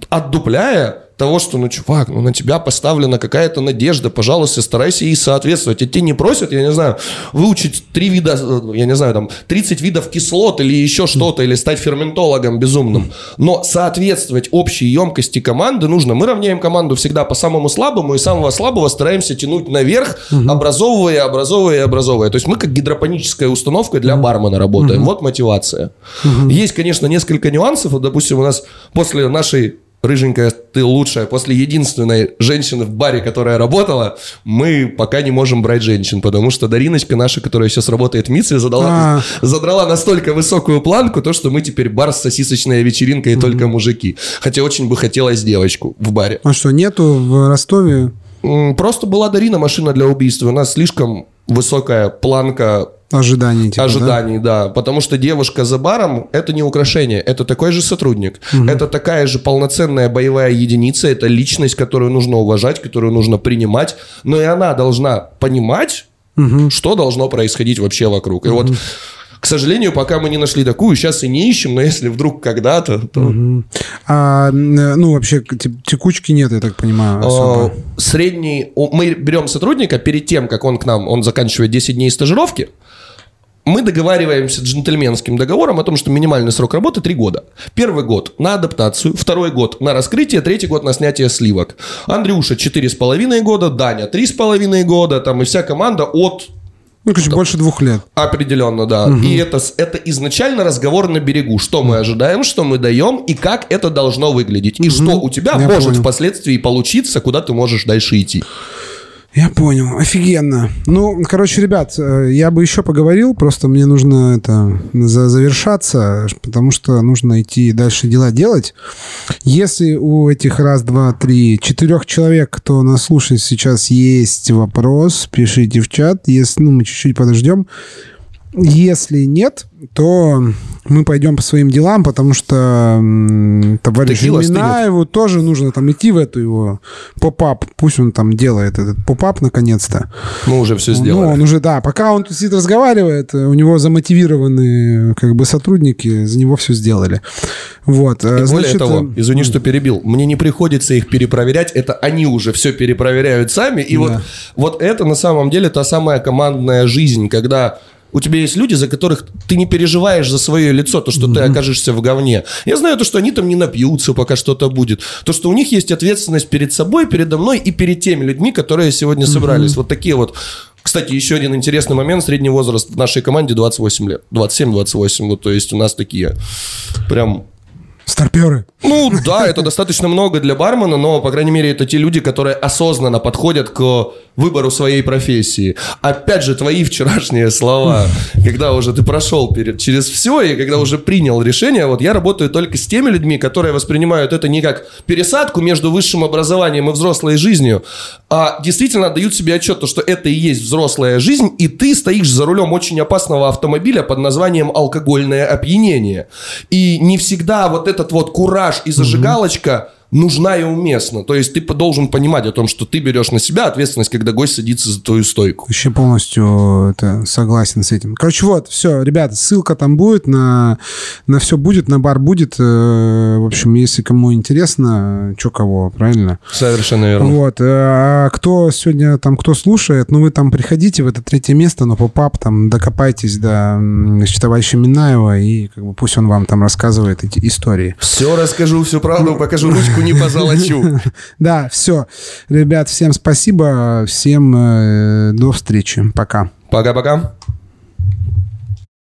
отдупляя того, что, ну, чувак, ну, на тебя поставлена какая-то надежда, пожалуйста, старайся ей соответствовать. А тебе не просят, я не знаю, выучить три вида, э, я не знаю, там, 30 видов кислот или еще что-то, или стать ферментологом безумным. Но соответствовать общей емкости команды нужно. Мы равняем команду всегда по самому слабому, и самого слабого стараемся тянуть наверх, образовывая, образовывая, образовывая. То есть мы как гидропоническая установка для бармена работаем. Вот мотивация. Есть, конечно, несколько нюансов. Вот, допустим, у нас после нашей рыженькая, ты лучшая. После единственной женщины в баре, которая работала, мы пока не можем брать женщин, потому что Дариночка наша, которая сейчас работает в МИЦе, задала, А. задрала настолько высокую планку, то, что мы теперь бар с сосисочной вечеринкой и только мужики. Хотя очень бы хотелось девочку в баре. А что, нету в Ростове? Просто была Дарина машина для убийства. У нас слишком высокая планка Ожиданий, типа, да? ожиданий, да? Потому что девушка за баром – это не украшение, это такой же сотрудник. Это такая же полноценная боевая единица, это личность, которую нужно уважать, которую нужно принимать. Но и она должна понимать, что должно происходить вообще вокруг. И вот, к сожалению, пока мы не нашли такую, сейчас и не ищем, но если вдруг когда-то, то... А, м, ну, вообще, те- текучки нет, я так понимаю, особо. Э, Средний... Мы берем сотрудника перед тем, как он к нам, он заканчивает 10 дней стажировки, мы договариваемся джентльменским договором о том, что минимальный срок работы 3 года. Первый год на адаптацию, второй год на раскрытие, третий год на снятие сливок. Андрюша 4,5 года, Даня 3,5 года, там и вся команда от Ну, короче, больше двух лет. Определенно, да. И это, это изначально разговор на берегу. Что мы ожидаем, что мы даем и как это должно выглядеть. И что у тебя Я может понял. впоследствии получиться, куда ты можешь дальше идти. Я понял, офигенно. Ну, короче, ребят, э, я бы еще поговорил, просто мне нужно это за- завершаться, потому что нужно идти дальше дела делать. Если у этих раз, два, три, четырех человек, кто нас слушает сейчас, есть вопрос, пишите в чат. Если, ну, мы чуть-чуть подождем. Если нет, то мы пойдем по своим делам, потому что м, товарищу. Минаеву тоже нужно там идти в эту его pop-up. Пусть он там делает этот pop-up наконец-то. Мы уже все Ну, сделали. он уже, да, пока он тут сидит, разговаривает, у него замотивированные как бы сотрудники за него все сделали. Вот. э, И более значит, того, э, извини, что перебил, мне не приходится их перепроверять, это они уже все перепроверяют сами. И вот, Да. вот это на самом деле та самая командная жизнь, когда у тебя есть люди, за которых ты не переживаешь за свое лицо, то, что ты окажешься в говне. Я знаю то, что они там не напьются, пока что-то будет. То, что у них есть ответственность перед собой, передо мной и перед теми людьми, которые сегодня собрались. Вот такие вот кстати, еще один интересный момент. Средний возраст в нашей команде 28 лет. 27-28. Вот, то есть у нас такие прям старперы. ну да, это достаточно много для бармена, но, по крайней мере, это те люди, которые осознанно подходят к выбору своей профессии. Опять же, твои вчерашние слова, когда уже ты прошел перед, через все, и когда уже принял решение, вот я работаю только с теми людьми, которые воспринимают это не как пересадку между высшим образованием и взрослой жизнью, а действительно отдают себе отчет, то, что это и есть взрослая жизнь, и ты стоишь за рулем очень опасного автомобиля под названием алкогольное опьянение. И не всегда вот этот вот кураж и зажигалочка нужна и уместна. То есть ты должен понимать о том, что ты берешь на себя ответственность, когда гость садится за твою стойку. Вообще полностью это, согласен с этим. Короче, вот, все, ребята, ссылка там будет, на, на все будет, на бар будет. Э, В общем, если кому интересно, что кого, правильно? Совершенно верно. Вот. э, А кто сегодня там, кто слушает, ну вы там приходите в это третье место, но поп там докопайтесь до значит, товарища Минаева, и как бы пусть он вам там рассказывает эти истории. Все расскажу, всю правду, покажу ручку не позолочу. [laughs] Да, все. Ребят, всем спасибо. Всем э, до встречи. Пока. Пока-пока.